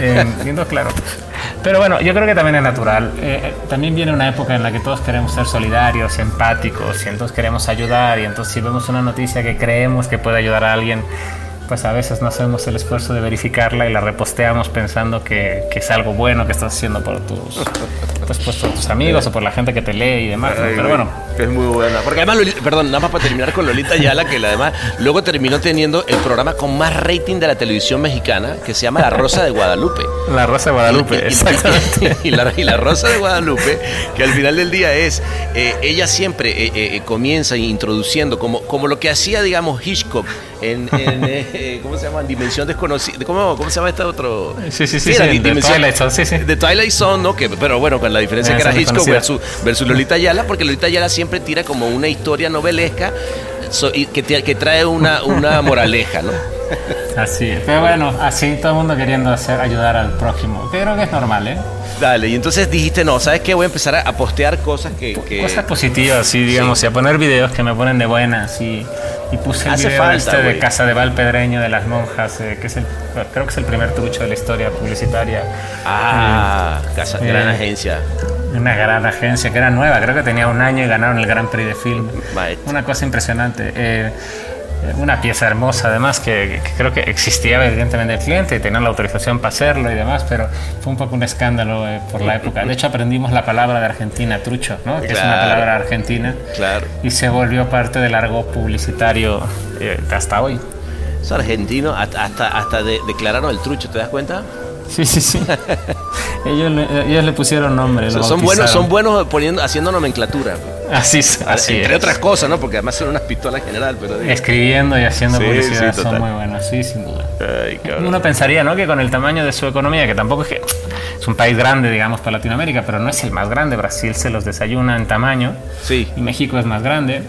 Eh, siendo claro. Pero bueno, yo creo que también es natural. Eh, eh, también viene una época en la que todos queremos ser solidarios, empáticos, y entonces queremos ayudar. Y entonces si vemos una noticia que creemos que puede ayudar a alguien, pues a veces no hacemos el esfuerzo de verificarla y la reposteamos pensando que, que es algo bueno que estás haciendo por tus, pues, pues, por tus amigos o por la gente que te lee y demás. Pero bueno, Es muy buena. Porque además, perdón, nada más para terminar con Lolita Ayala, que además luego terminó teniendo el programa con más rating de la televisión mexicana, que se llama La Rosa de Guadalupe. la Rosa de Guadalupe, Y- y- exactamente. Y la, y la Rosa de Guadalupe, que al final del día es, eh, ella siempre eh, eh, comienza introduciendo, como, como lo que hacía, digamos, Hitchcock en, en, eh, ¿cómo se llama? Dimensión desconocida. ¿Cómo, ¿Cómo se llama este otro? Sí, sí, sí, sí, de Twilight Zone, sí, sí. De Twilight Zone, ¿no? Que, pero bueno, con la diferencia que era Hitchcock versus, versus Lolita Ayala, porque Lolita Ayala siempre tira como una historia novelesca so- y que, que trae una, una moraleja, ¿no? Así es. Pero bueno, así todo el mundo queriendo hacer, ayudar al prójimo. Que creo que es normal, ¿eh? Dale, y entonces dijiste, no, ¿sabes qué? Voy a empezar a, a postear cosas que... que- Cosas positivas, sí, digamos, y a poner videos que me ponen de buenas. Y, y puse el Hace video falta, este de. Casa de Valpedreño de las monjas, eh, que es el, creo que es el primer trucho de la historia publicitaria. Ah, casa, Eh, gran agencia. Una gran agencia que era nueva, creo que tenía un año y ganaron el Gran Prix de Film. Maestro. Una cosa impresionante. Una pieza hermosa, además, que, que creo que existía evidentemente el cliente y tenían la autorización para hacerlo y demás, pero fue un poco un escándalo eh, por la época. De hecho, aprendims la palabra de Argentina, trucho, ¿no? que es una Claro. palabra argentina, Claro. y se volvió parte del argot publicitario eh, hasta hoy. Esos argentinos hasta, hasta, hasta de- declararon el trucho, ¿te das cuenta? Sí, sí, sí. ellos, ellos le pusieron nombre. son, son buenos, son buenos poniendo, haciendo nomenclatura. Así, es, así Entre es. otras cosas, ¿no? Porque además son unas pistolas general, pero... digo- Escribiendo y haciendo Sí, publicidad sí, son muy buenos, sí, sin duda. Ay. Uno pensaría, ¿no? Que con el tamaño de su economía, que tampoco es que es un país grande, digamos, para Latinoamérica, pero no es el más grande. Brasil se los desayuna en tamaño Sí. y México es más grande.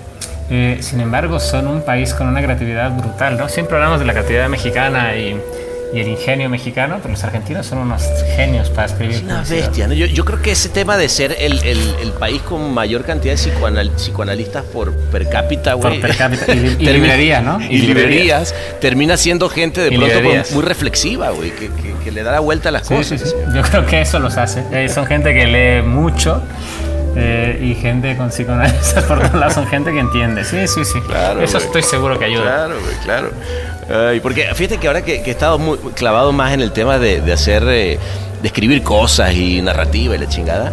Eh, sin embargo, son un país con una creatividad brutal, ¿no? Siempre hablamos de la creatividad mexicana y, y el ingenio mexicano, pero los argentinos son unos genios para escribir. Es una bestia, ¿no? Yo, yo creo que ese tema de ser el, el- el país con mayor cantidad de psicoanal- psicoanalistas por per cápita, Por güey. per cápita. Y, librerías, ¿no? Y, librerías, termina siendo gente de pronto con- muy reflexiva, güey, que, que- que le da la vuelta a las Sí, cosas. sí, sí. Yo creo que eso los hace. Eh, son gente que lee mucho eh, y gente con psicoanalistas por todos lados. Son gente que entiende. Sí, sí, sí. Claro, eso estoy seguro que ayuda. Claro, güey, claro. Ay, porque fíjate que ahora que, que he estado muy clavado más en el tema de, de hacer, eh, de escribir cosas y narrativa y la chingada,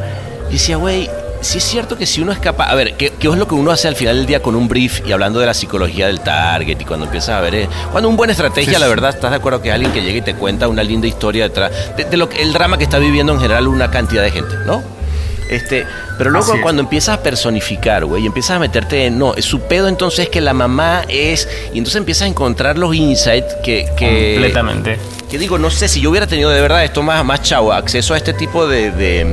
decía, güey, sí es cierto que si uno es capaz, a ver, ¿qué, qué es lo que uno hace al final del día con un brief y hablando de la psicología del target y cuando empiezas a ver, eh, cuando un buen estrategia, la verdad, estás de acuerdo que es alguien que llega y te cuenta una linda historia detrás de, de lo que, el drama que está viviendo en general una cantidad de gente, ¿no? Este, pero luego Así es. cuando empiezas a personificar, güey, y empiezas a meterte en, no, su pedo entonces es que la mamá es, y entonces empiezas a encontrar los insights que, que Completamente. que digo, no sé si yo hubiera tenido de verdad esto más, más chavo, acceso a este tipo de. de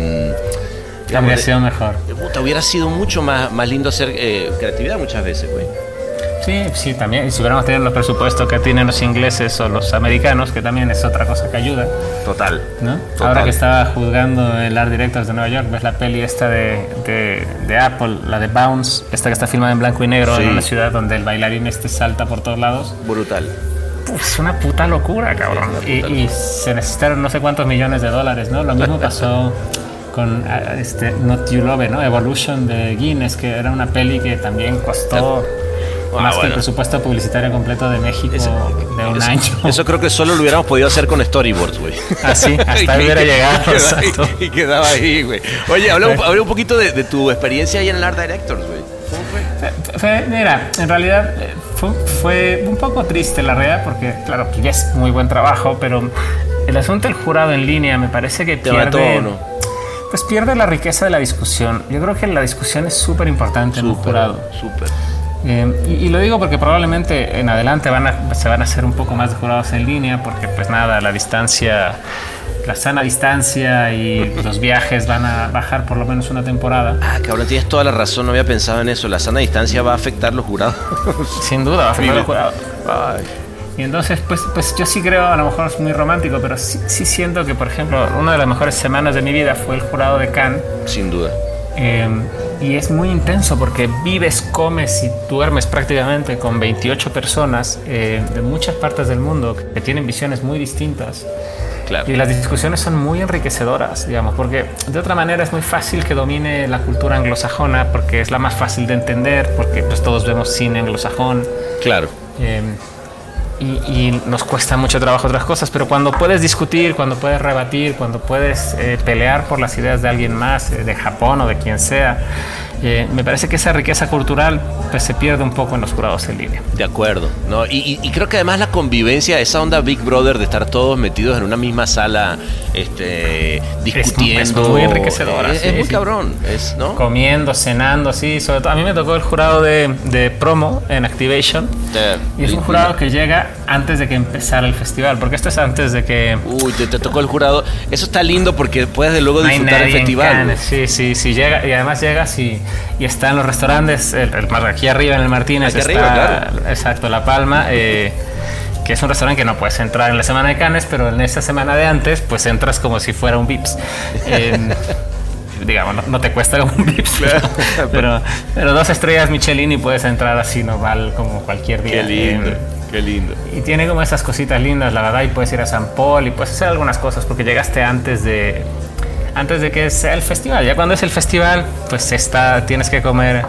mm, Habría sido mejor. de puta, hubiera sido mucho más, más lindo hacer eh, creatividad muchas veces, güey. Sí, sí, también. Y si hubiéramos tenido los presupuestos que tienen los ingleses o los americanos, que también es otra cosa que ayuda, Total. ¿no? Total. Ahora que estaba juzgando el Art Directors de Nueva York, ves la peli esta de, de, de Apple, la de Bounce, esta que está filmada en blanco y negro Sí. en una ciudad donde el bailarín este salta por todos lados. Brutal. Es una puta locura, cabrón. Y, y se necesitaron no sé cuántos millones de dólares, ¿no? Lo mismo pasó con ah, este Not You Love, ¿no? Evolution de Guinness, que era una peli que también costó Ah, más que el presupuesto publicitario completo de México de un eso, año. eso creo que solo lo hubiéramos podido hacer con storyboards, güey. Así, hasta Y ahí hubiera llegado. quedaba y quedaba ahí, güey. Oye, habla un, habla un poquito de, de tu experiencia ahí en el Art Directors, güey. ¿Cómo fue? Fue- fue- mira, en realidad eh, fue, fue un poco triste la realidad porque, claro, que ya es muy buen trabajo, pero el asunto del jurado en línea me parece que Te pierde, pues pierde la riqueza de la discusión. Yo creo que la discusión es súper importante en un Súper, jurado. súper. Eh, y, y lo digo porque probablemente en adelante van a, se van a hacer un poco más de jurados en línea porque pues nada, la distancia, la sana distancia y los viajes van a bajar por lo menos una temporada. Ah, cabrón, tienes toda la razón, no había pensado en eso. La sana distancia va a afectar los jurados. Sin duda va a afectar los jurados. Y entonces, pues, pues yo sí creo, a lo mejor es muy romántico, pero sí, sí siento que, por ejemplo, una de las mejores semanas de mi vida fue el jurado de Cannes. Sin duda. Eh, y es muy intenso porque vives, comes y duermes prácticamente con 28 personas eh, de muchas partes del mundo que tienen visiones muy distintas. Claro. Y las discusiones son muy enriquecedoras, digamos, porque de otra manera es muy fácil que domine la cultura anglosajona porque es la más fácil de entender, porque pues todos vemos cine anglosajón. Claro. Eh, y, y nos cuesta mucho trabajo otras cosas, pero cuando puedes discutir, cuando puedes rebatir, cuando puedes eh, pelear por las ideas de alguien más, eh, de Japón o de quien sea, eh, me parece que esa riqueza cultural pues, se pierde un poco en los jurados en línea. De acuerdo, ¿no? Y, creo que además la convivencia, esa onda Big Brother de estar todos metidos en una misma sala, este, discutiendo. muy enriquecedora, Es, sí, es muy sí. cabrón, es, ¿no? Comiendo, cenando, sí, sobre todo. A mí me tocó el jurado de, de promo en Activation. Y es un jurado que llega antes de que empezara el festival, porque esto es antes de que Uy, te, te tocó el jurado. Eso está lindo porque puedes de luego disfrutar el festival. Cannes. Sí, sí, sí llega y además llegas y, y está en los restaurantes, el, el- aquí arriba en el Martínez está, arriba, claro. exacto, La Palma, eh, que es un restaurante que no puedes entrar en la semana de Cannes, pero en esa semana de antes, pues entras como si fuera un Vips. Eh, digamos, no, no te cuesta como un Vips, pero, pero, pero dos estrellas Michelin y puedes entrar así normal como cualquier día. Qué lindo, Eh, qué lindo. y tiene como esas cositas lindas, la verdad, y puedes ir a San Paul y puedes hacer algunas cosas porque llegaste antes de antes de que sea el festival. Ya cuando es el festival, pues está tienes que comer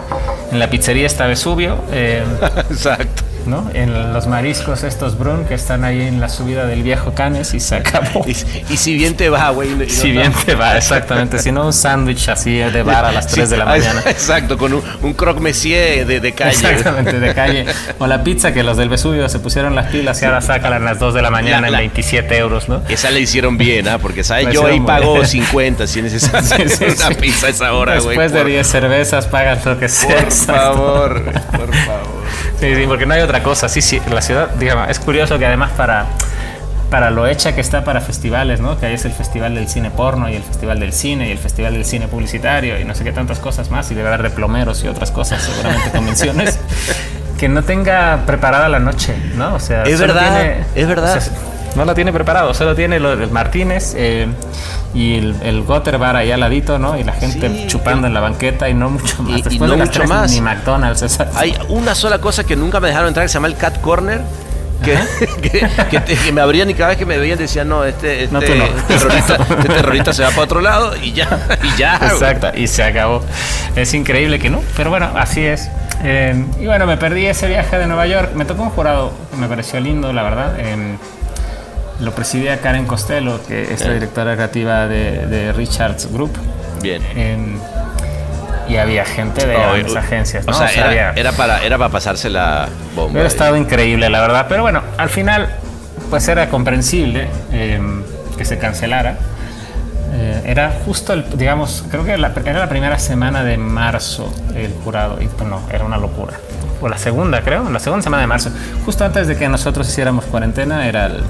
en la pizzería está Vesubio, eh, Exacto. ¿No? En los mariscos estos Brun que están ahí en la subida del viejo Canes y se acabó. Y, y si bien te va, güey. no- Si bien te va, exactamente. Si no, un sándwich así de bar a las 3 Sí, de la mañana. Exacto, con un, un croque monsieur de, de calle. Exactamente, de calle. O la pizza que los del Vesubio se pusieron las pilas y ahora sacan a las 2 de la mañana La- en la- 27 euros, ¿no? Esa le hicieron bien, ¿ah? Porque, ¿sabes? Yo ahí pago bien. 50 si es necesario Sí, sí, una pizza a esa hora, güey. Después de por- 10 cervezas pagas lo que sea. Por favor, por favor. Sí, sí, porque no hay otra cosa. Sí, sí, la ciudad, digamos, es curioso que además para, para lo hecha que está para festivales, ¿no? Que ahí es el Festival del Cine Porno y el Festival del Cine y el Festival del Cine Publicitario y no sé qué tantas cosas más y debe haber de plomeros y otras cosas, seguramente convenciones. Que no tenga preparada la noche, ¿no? O sea, Es verdad, es verdad. o sea, no la tiene preparado, solo tiene lo del Martínez eh, y el, el Gotter Bar ahí al ladito, ¿no? Y la gente Sí, chupando en la banqueta y no mucho más. Y- y Después no de las mucho más. ni McDonald's, exacto. Hay una sola cosa que nunca me dejaron entrar que se llama el Cat Corner. Que, que, que te- que me abrían y cada vez que me veían decían, no, este, este, No, no. terrorista, este terrorista se va para otro lado y ya, y ya. Exacto, y se acabó. Es increíble que no, pero bueno, así es. Eh, y bueno, me perdí ese viaje de Nueva York. Me tocó un jurado me pareció lindo, la verdad. Eh, lo presidía Karen Costello, que es la directora creativa de, de Richards Group. Bien. Eh, y había gente de Oh, grandes agencias. O ¿no? sea, era, había- era para, era para pasarse la bomba. Hubiera estado increíble, la verdad. Pero bueno, al final, pues era comprensible eh, que se cancelara. Eh, era justo, el, digamos, creo que la- era la primera semana de marzo el jurado. Y pues no, era una locura. O la segunda, creo, la segunda semana de marzo. Justo antes de que nosotros hiciéramos cuarentena, era el,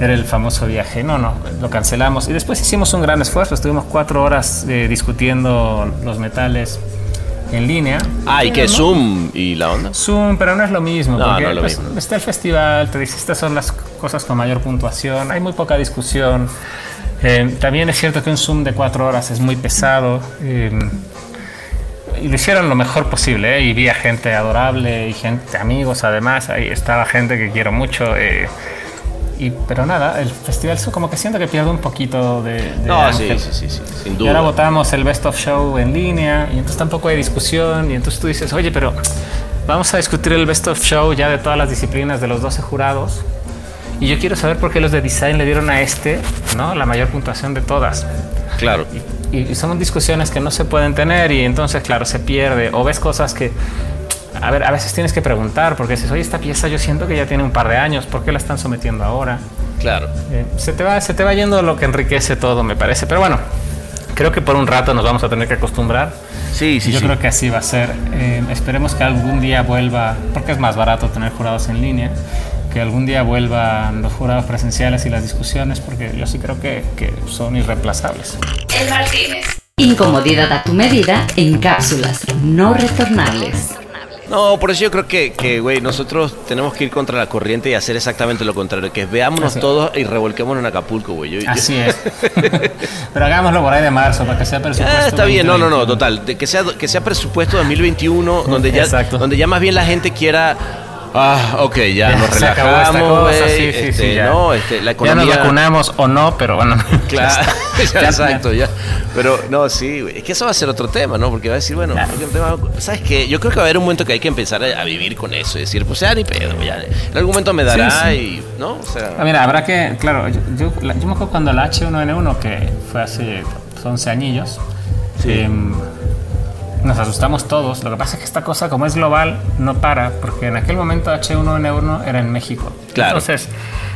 era el famoso viaje. No, no, lo cancelamos. Y después hicimos un gran esfuerzo. Estuvimos cuatro horas eh, discutiendo los metales en línea. Ah, ¿y qué? ¿no? Zoom y la onda. Zoom, pero no es lo mismo. No, porque no es lo pues, mismo. está el festival, te dice, estas son las cosas con mayor puntuación, hay muy poca discusión. Eh, también es cierto que un Zoom de cuatro horas es muy pesado. eh, y lo hicieron lo mejor posible, ¿eh? y vi a gente adorable y gente, amigos además, ahí estaba gente que quiero mucho. eh, y, pero nada, el festival como que siento que pierde un poquito de... de No, sí, sí, sí, sí, sin Y ahora duda. votamos el Best of Show en línea y entonces tampoco hay discusión y entonces tú dices, oye, pero vamos a discutir el Best of Show ya de todas las disciplinas de los 12 jurados y yo quiero saber por qué los de design le dieron a este, ¿no? La mayor puntuación de todas. Claro. Y, y son discusiones que no se pueden tener y entonces, claro, se pierde o ves cosas que... A ver, a veces tienes que preguntar porque dices, oye, esta pieza yo siento que ya tiene un par de años, ¿por qué la están sometiendo ahora? Claro. Eh, se, te va, se te va yendo lo que enriquece todo, me parece. Pero bueno, creo que por un rato nos vamos a tener que acostumbrar. Sí, sí, Yo sí. creo que así va a ser. Eh, esperemos que algún día vuelva, porque es más barato tener jurados en línea, que algún día vuelvan los jurados presenciales y las discusiones, porque yo sí creo que, que son irreemplazables. El Martínez. Incomodidad a tu medida en cápsulas no retornables. No, por eso yo creo que, que, güey, nosotros tenemos que ir contra la corriente y hacer exactamente lo contrario, que veámonos Así. todos y revolquémonos en Acapulco, güey. Yo- Así es. Pero hagámoslo por ahí de marzo, para que sea presupuesto. Ah, está bien, no, no, no, 2021. total. De que sea que sea presupuesto 2021, donde ya, Exacto. donde ya más bien la gente quiera. Ah, ok, ya, Ya nos relajamos, cosa, sí, sí, este, sí, ya. no, este, la Ya economía. nos vacunamos o no, pero bueno. Claro, ya exacto, ya. Pero no, sí, güey. Es que eso va a ser otro tema, ¿no? Porque va a decir, bueno, Claro. el ¿sabes qué? Yo creo que va a haber un momento que hay que empezar a, a vivir con eso y decir, pues ya ni pedo, ya. En algún momento me dará y, ¿no? O sea, Ah, mira, habrá que, claro, yo, yo, me acuerdo cuando la H1N1, que fue hace 11 añillos, em, nos asustamos todos. Lo que pasa es que esta cosa, como es global, no para, porque en aquel momento H1N1 era en México. Claro. Entonces,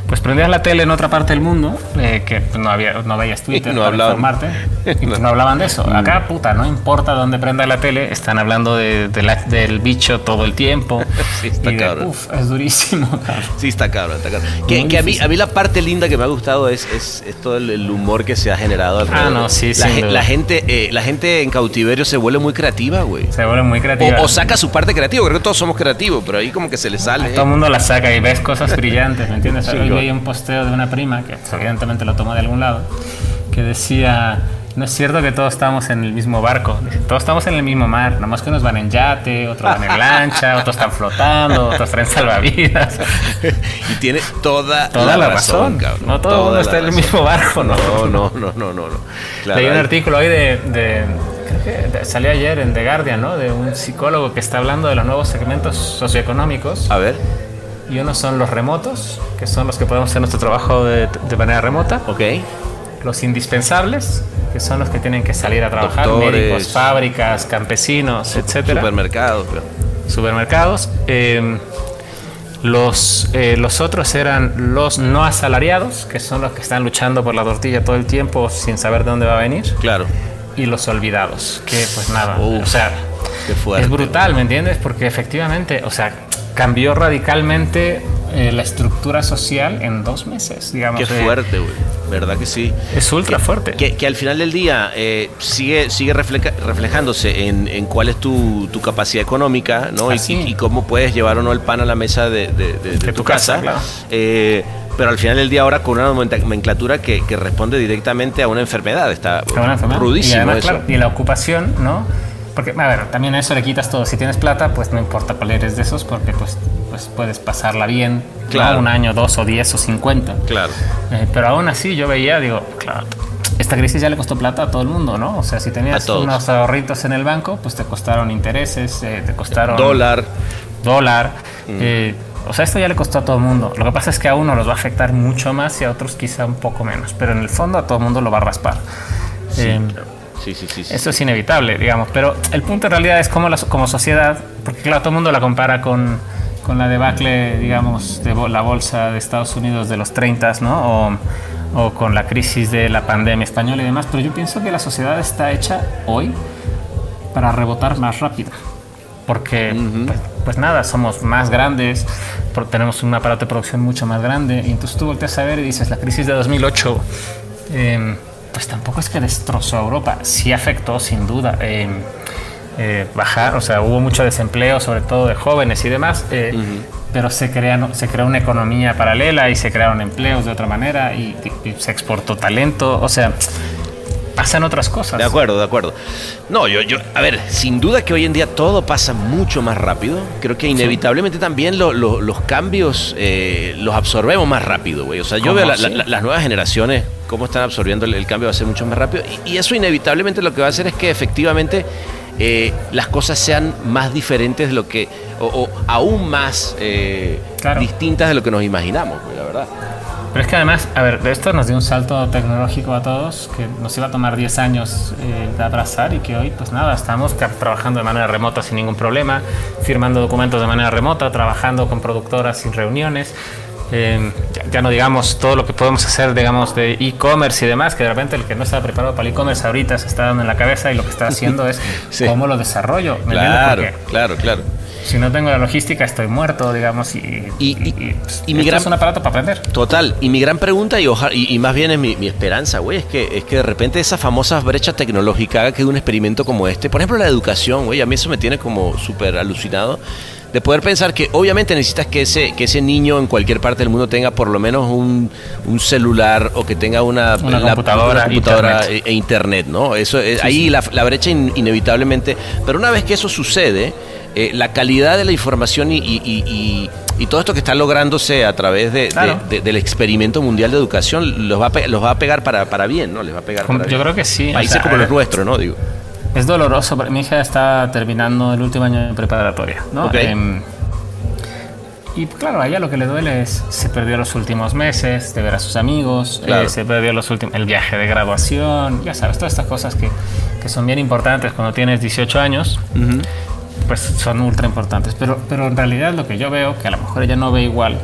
pues prendías la tele en otra parte del mundo, eh, que no, había, no veías Twitter no para hablaban. informarte, y pues no hablaban de eso. Acá, puta, no importa dónde prenda la tele, están hablando de, de la- del bicho todo el tiempo. Sí, está y de, uf, es durísimo, cabrón. Sí, está cabrón, está cabrón. Que, que a, mí, a mí la parte linda que me ha gustado es, es, es todo el, el humor que se ha generado alrededor. Ah, no, sí, la, la gente eh, La gente en cautiverio se vuelve muy creativa, güey. Se vuelve muy creativa. O, o saca su parte creativa, creo que todos somos creativos, pero ahí como que se le sale. Todo el mundo la saca y ves cosas brillantes, ¿me entiendes? Sí, Veía un posteo de una prima, que evidentemente lo tomó de algún lado, que decía, no es cierto que todos estamos en el mismo barco, todos estamos en el mismo mar, nomás que unos van en yate, otros van en lancha, otros están flotando, otros traen salvavidas. y tiene toda, Toda la razón. cabrón. No todo el mundo la está en el razón. mismo barco, ¿no? No, no, no, no, no. no. Claro, Leí un hay- artículo hoy de, de- creo que salió ayer en The Guardian, ¿no? De un psicólogo que está hablando de los nuevos segmentos socioeconómicos. A ver, Y unos son los remotos, que son los que podemos hacer nuestro trabajo de, de manera remota. ok. Los indispensables, que son los que tienen que salir a trabajar, Doctores. médicos, fábricas, campesinos, etcétera, Supermercados, supermercados. Eh, los, eh, los otros eran los no asalariados, que son los que están luchando por la tortilla todo el tiempo sin saber de dónde va a venir. Claro. Y los olvidados, que pues nada, Uf, o sea, es brutal, ¿me entiendes? Porque efectivamente, o sea, cambió radicalmente eh, la estructura social en dos meses, digamos. Qué fuerte, güey. ¿Verdad que sí? Es ultra fuerte. Que, que al final del día eh, sigue, sigue refleja- reflejándose en, en cuál es tu, tu capacidad económica, ¿no? Y, y- cómo puedes llevar o no el pan a la mesa de, de- de- de tu, tu casa. casa, claro. Eh, pero al final del día ahora con una nomenclatura que, que responde directamente a una enfermedad. Está Fue una enfermedad. rudísimo y además, eso. claro, y la ocupación, ¿no? Porque, a ver, también a eso le quitas todo. Si tienes plata, pues no importa cuál eres de esos, porque pues, pues puedes pasarla bien, ¿no? Claro. Un año, dos o diez o cincuenta. Claro. Eh, pero aún así yo veía, digo, claro, esta crisis ya le costó plata a todo el mundo, ¿no? O sea, si tenías unos ahorritos en el banco, pues te costaron intereses, eh, te costaron... Dólar. Dólar. eh, o sea, esto ya le costó a todo el mundo. Lo que pasa es que a uno los va a afectar mucho más y a otros quizá un poco menos. Pero en el fondo a todo el mundo lo va a raspar. Eh, Sí, sí, sí. sí, Eso es inevitable, digamos. Pero el punto en realidad es cómo la, como sociedad, porque claro, todo el mundo la compara con, con la debacle, digamos, de la bolsa de Estados Unidos de los 30, ¿no? O, o con la crisis de la pandemia española y demás. Pero yo pienso que la sociedad está hecha hoy para rebotar más rápido. Porque, pues, pues nada, somos más grandes, tenemos un aparato de producción mucho más grande. Y entonces tú volteas a ver y dices, la crisis de 2008, eh, pues tampoco es que destrozó a Europa. Sí afectó, sin duda. eh, eh, bajar, o sea, hubo mucho desempleo, sobre todo de jóvenes y demás. eh, Pero se, crean, se creó una economía paralela y se crearon empleos de otra manera y, y- y se exportó talento. O sea, pasan otras cosas. De acuerdo, de acuerdo. No, yo, yo, a ver, sin duda que hoy en día todo pasa mucho más rápido. Creo que inevitablemente también lo- lo- los cambios eh, los absorbemos más rápido, güey. O sea, yo ¿Cómo veo la- las nuevas generaciones, cómo están absorbiendo el, el cambio va a ser mucho más rápido. Y, y eso inevitablemente lo que va a hacer es que efectivamente eh, las cosas sean más diferentes de lo que, o, o aún más eh, Claro. distintas de lo que nos imaginamos, güey, la verdad. Pero es que además, a ver, de esto nos dio un salto tecnológico a todos que nos iba a tomar 10 años eh, de abrazar y que hoy, pues nada, estamos trabajando de manera remota sin ningún problema, firmando documentos de manera remota, trabajando con productoras sin reuniones. Eh, ya, ya no digamos todo lo que podemos hacer, digamos, de e-commerce y demás, que de repente el que no estaba preparado para el e-commerce ahorita se está dando en la cabeza y lo que está haciendo es Sí. cómo lo desarrollo. ¿me? Claro, claro, claro. si no tengo la logística estoy muerto, digamos, y, Y- y- pues, y mi esto gran- es un aparato para aprender. Total, y mi gran pregunta y, oja- y, y más bien es mi, mi esperanza, güey, es que, es que de repente esa famosa brecha tecnológica haga que un experimento como este, por ejemplo la educación, güey, a mí eso me tiene como súper alucinado, de poder pensar que obviamente necesitas que ese, que ese niño en cualquier parte del mundo tenga por lo menos un, un celular o que tenga una, Una computadora, computadora internet. E, e internet, ¿no? Eso es- ahí la, la brecha in- inevitablemente, pero una vez que eso sucede, eh, la calidad de la información y, y- y- y- y todo esto que está lográndose a través de, Claro. de- del experimento mundial de educación los va a, pe- los va a pegar para, para bien, ¿no? Les va a pegar para Yo bien. creo que sí, o Países sea, como los ver. nuestros, ¿no? Digo. Es doloroso, mi hija está terminando el último año de preparatoria, ¿no? Ok. Em, y claro, a ella lo que le duele es se perdió los últimos meses de ver a sus amigos, Claro. eh, se perdió los últimos el viaje de graduación, ya sabes, todas estas cosas que, que son bien importantes cuando tienes 18 años, pues son ultra importantes. Pero, pero en realidad lo que yo veo, que a lo mejor ella no ve igual,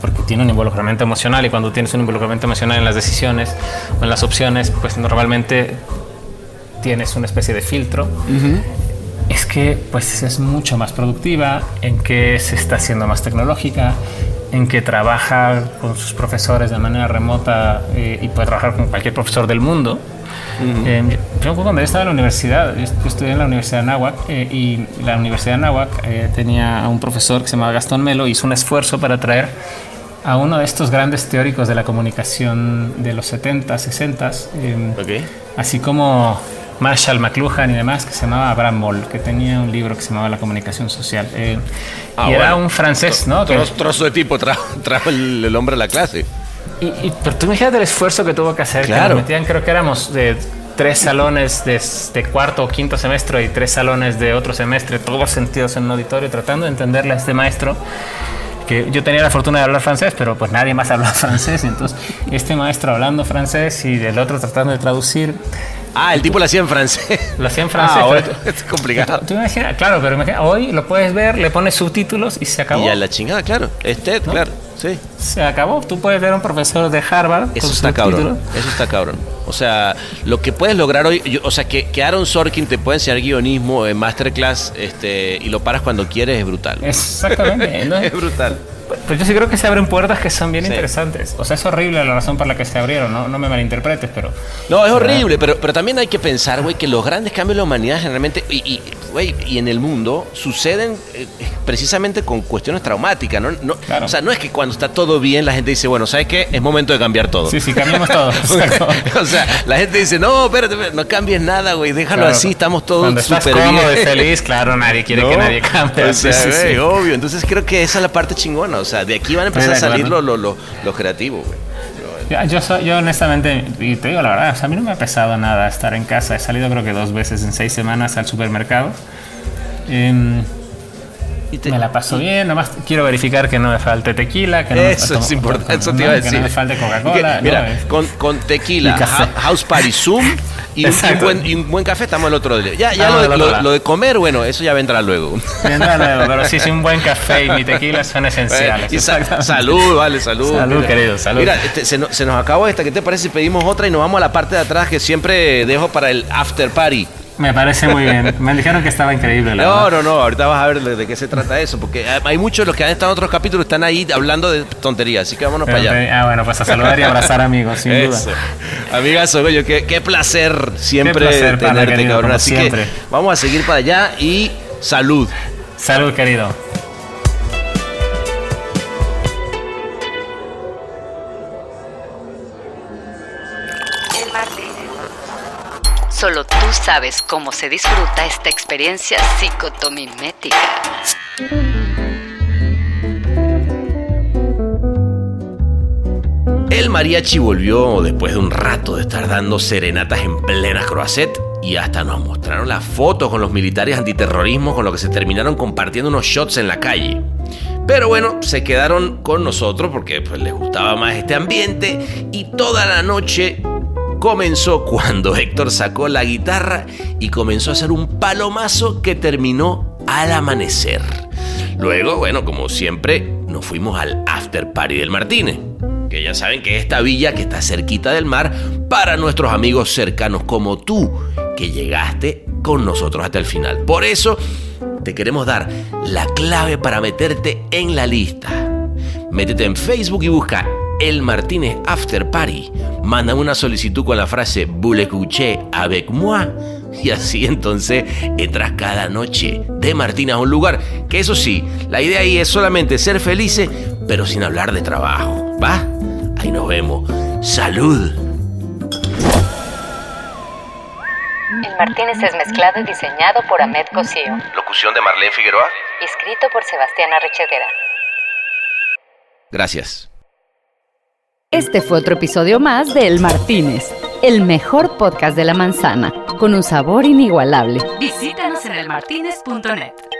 porque tiene un involucramiento emocional y cuando tienes un involucramiento emocional en las decisiones o en las opciones, pues normalmente tienes una especie de filtro. Es que pues es mucho más productiva, en que se está haciendo más tecnológica, en que trabaja con sus profesores de manera remota eh, y puede trabajar con cualquier profesor del mundo. Eh, yo cuando yo estaba en la universidad, yo estudié en la Universidad de Anáhuac eh, y la Universidad de Anáhuac eh, tenía a un profesor que se llamaba Gastón Melo, hizo un esfuerzo para traer a uno de estos grandes teóricos de la comunicación de los 70, 60, eh, Ok. así como Marshall McLuhan y demás, que se llamaba Abraham Moll, que tenía un libro que se llamaba La comunicación social. Eh, Ah, y era bueno. un francés, ¿no? Que- Trozo, de tipo trajo, trajo el, el hombre a la clase. y, y- pero tú imagínate el esfuerzo que tuvo que hacer. que Claro. nos metían, creo que éramos de tres salones de, de cuarto o quinto semestre y tres salones de otro semestre, todos sentidos en un auditorio, tratando de entenderle a este maestro. Que yo tenía la fortuna de hablar francés, pero pues nadie más hablaba francés. Entonces, este maestro hablando francés y el otro tratando de traducir, Ah, el tipo lo hacía en francés. lo hacía en francés. Ah, bueno, es complicado. Tú imaginas, claro, pero imagina, hoy lo puedes ver, le pones subtítulos y se acabó. Y a la chingada, claro. Es TED, ¿No? claro. Sí. Se acabó. Tú puedes ver a un profesor de Harvard Eso con está cabrón. Eso está cabrón. O sea, lo que puedes lograr hoy, yo- o sea, que, que Aaron Sorkin te puede enseñar guionismo en masterclass este, y lo paras cuando quieres es brutal. Exactamente. ¿no? es brutal. Pues yo sí creo que se abren puertas que son bien Sí. interesantes. O sea, es horrible la razón por la que se abrieron, no, no me malinterpretes, pero... No, es horrible, pero, pero también hay que pensar, güey, que los grandes cambios de la humanidad generalmente, y, y, güey, y en el mundo, suceden eh, precisamente con cuestiones traumáticas, ¿no? No- Claro. O sea, no es que cuando está todo bien la gente dice, bueno, ¿sabes qué? Es momento de cambiar todo. Sí, sí, cambiamos todo. O sea, la gente dice, no, espérate, espérate, no cambies nada, güey, déjalo Claro. así, estamos todos súper bien. cómodo y feliz, claro, nadie quiere que nadie cambie. O sea, Sí, sí, sí. güey, obvio. Entonces creo que esa es la parte chingona. O sea, de aquí van a empezar a salir lo, lo, lo, lo creativo, güey. Yo, yo, yo honestamente, y te digo la verdad, a mí no me ha pesado nada estar en casa. He salido creo que dos veces en seis semanas al supermercado. Em, Y te- me la paso bien, nomás quiero verificar que no me falte tequila, que no me Eso falte- es importante, eso te iba a Que decir. no me falte Que, Coca-Cola. mira, con, con tequila, House Party Zoom, y, un- buen, y un buen café, estamos el otro día. Ya, ya lo, de- lo- de comer, bueno, eso ya vendrá luego. Vendrá luego, pero sí, sí, un buen café y mi tequila son esenciales. Y salud, vale, salud. Salud, Mira. querido, salud. Mira, este, se, nos, se nos acabó esta. ¿Qué te parece si pedimos otra y nos vamos a la parte de atrás que siempre dejo para el after party? Me parece muy bien. Me dijeron que estaba increíble, la No, verdad. no, no, ahorita vas a ver de, de qué se trata eso, porque hay- muchos de los que han estado en otros capítulos están ahí hablando de tonterías, así que vámonos Pero para allá. ah, bueno, pues a saludar y abrazar amigos, sin Eso. duda. Amigazo, coño, qué, qué placer siempre Qué placer, tenerte, querido, cabrón. Así siempre. que vamos a seguir para allá y salud. Salud, querido. Solo tú sabes cómo se disfruta esta experiencia psicotomimética. El mariachi volvió después de un rato de estar dando serenatas en plena Croisset y hasta nos mostraron las fotos con los militares antiterrorismo con los que se terminaron compartiendo unos shots en la calle. Pero bueno, se quedaron con nosotros porque pues, les gustaba más este ambiente y toda la noche comenzó cuando Héctor sacó la guitarra y comenzó a hacer un palomazo que terminó al amanecer. Luego, bueno, como siempre, nos fuimos al after party del Martínez, que ya saben que es esta villa que está cerquita del mar para nuestros amigos cercanos como tú, que llegaste con nosotros hasta el final. Por eso te queremos dar la clave para meterte en la lista. Métete en Facebook y busca El Martínez After Party. Manda una solicitud con la frase Vous l'écoutez avec moi. Y así entonces entras cada noche de Martínez a un lugar que eso sí, la idea ahí es solamente ser felices, pero sin hablar de trabajo. ¿Va? Ahí nos vemos. Salud. El Martínez es mezclado y diseñado por Ahmed Cosío. Locución de Marlene Figueroa. Escrito por Sebastián Arrechedera. Gracias. Este fue otro episodio más de El Martínez, el mejor podcast de la manzana, con un sabor inigualable. Visítanos en elmartinez.net.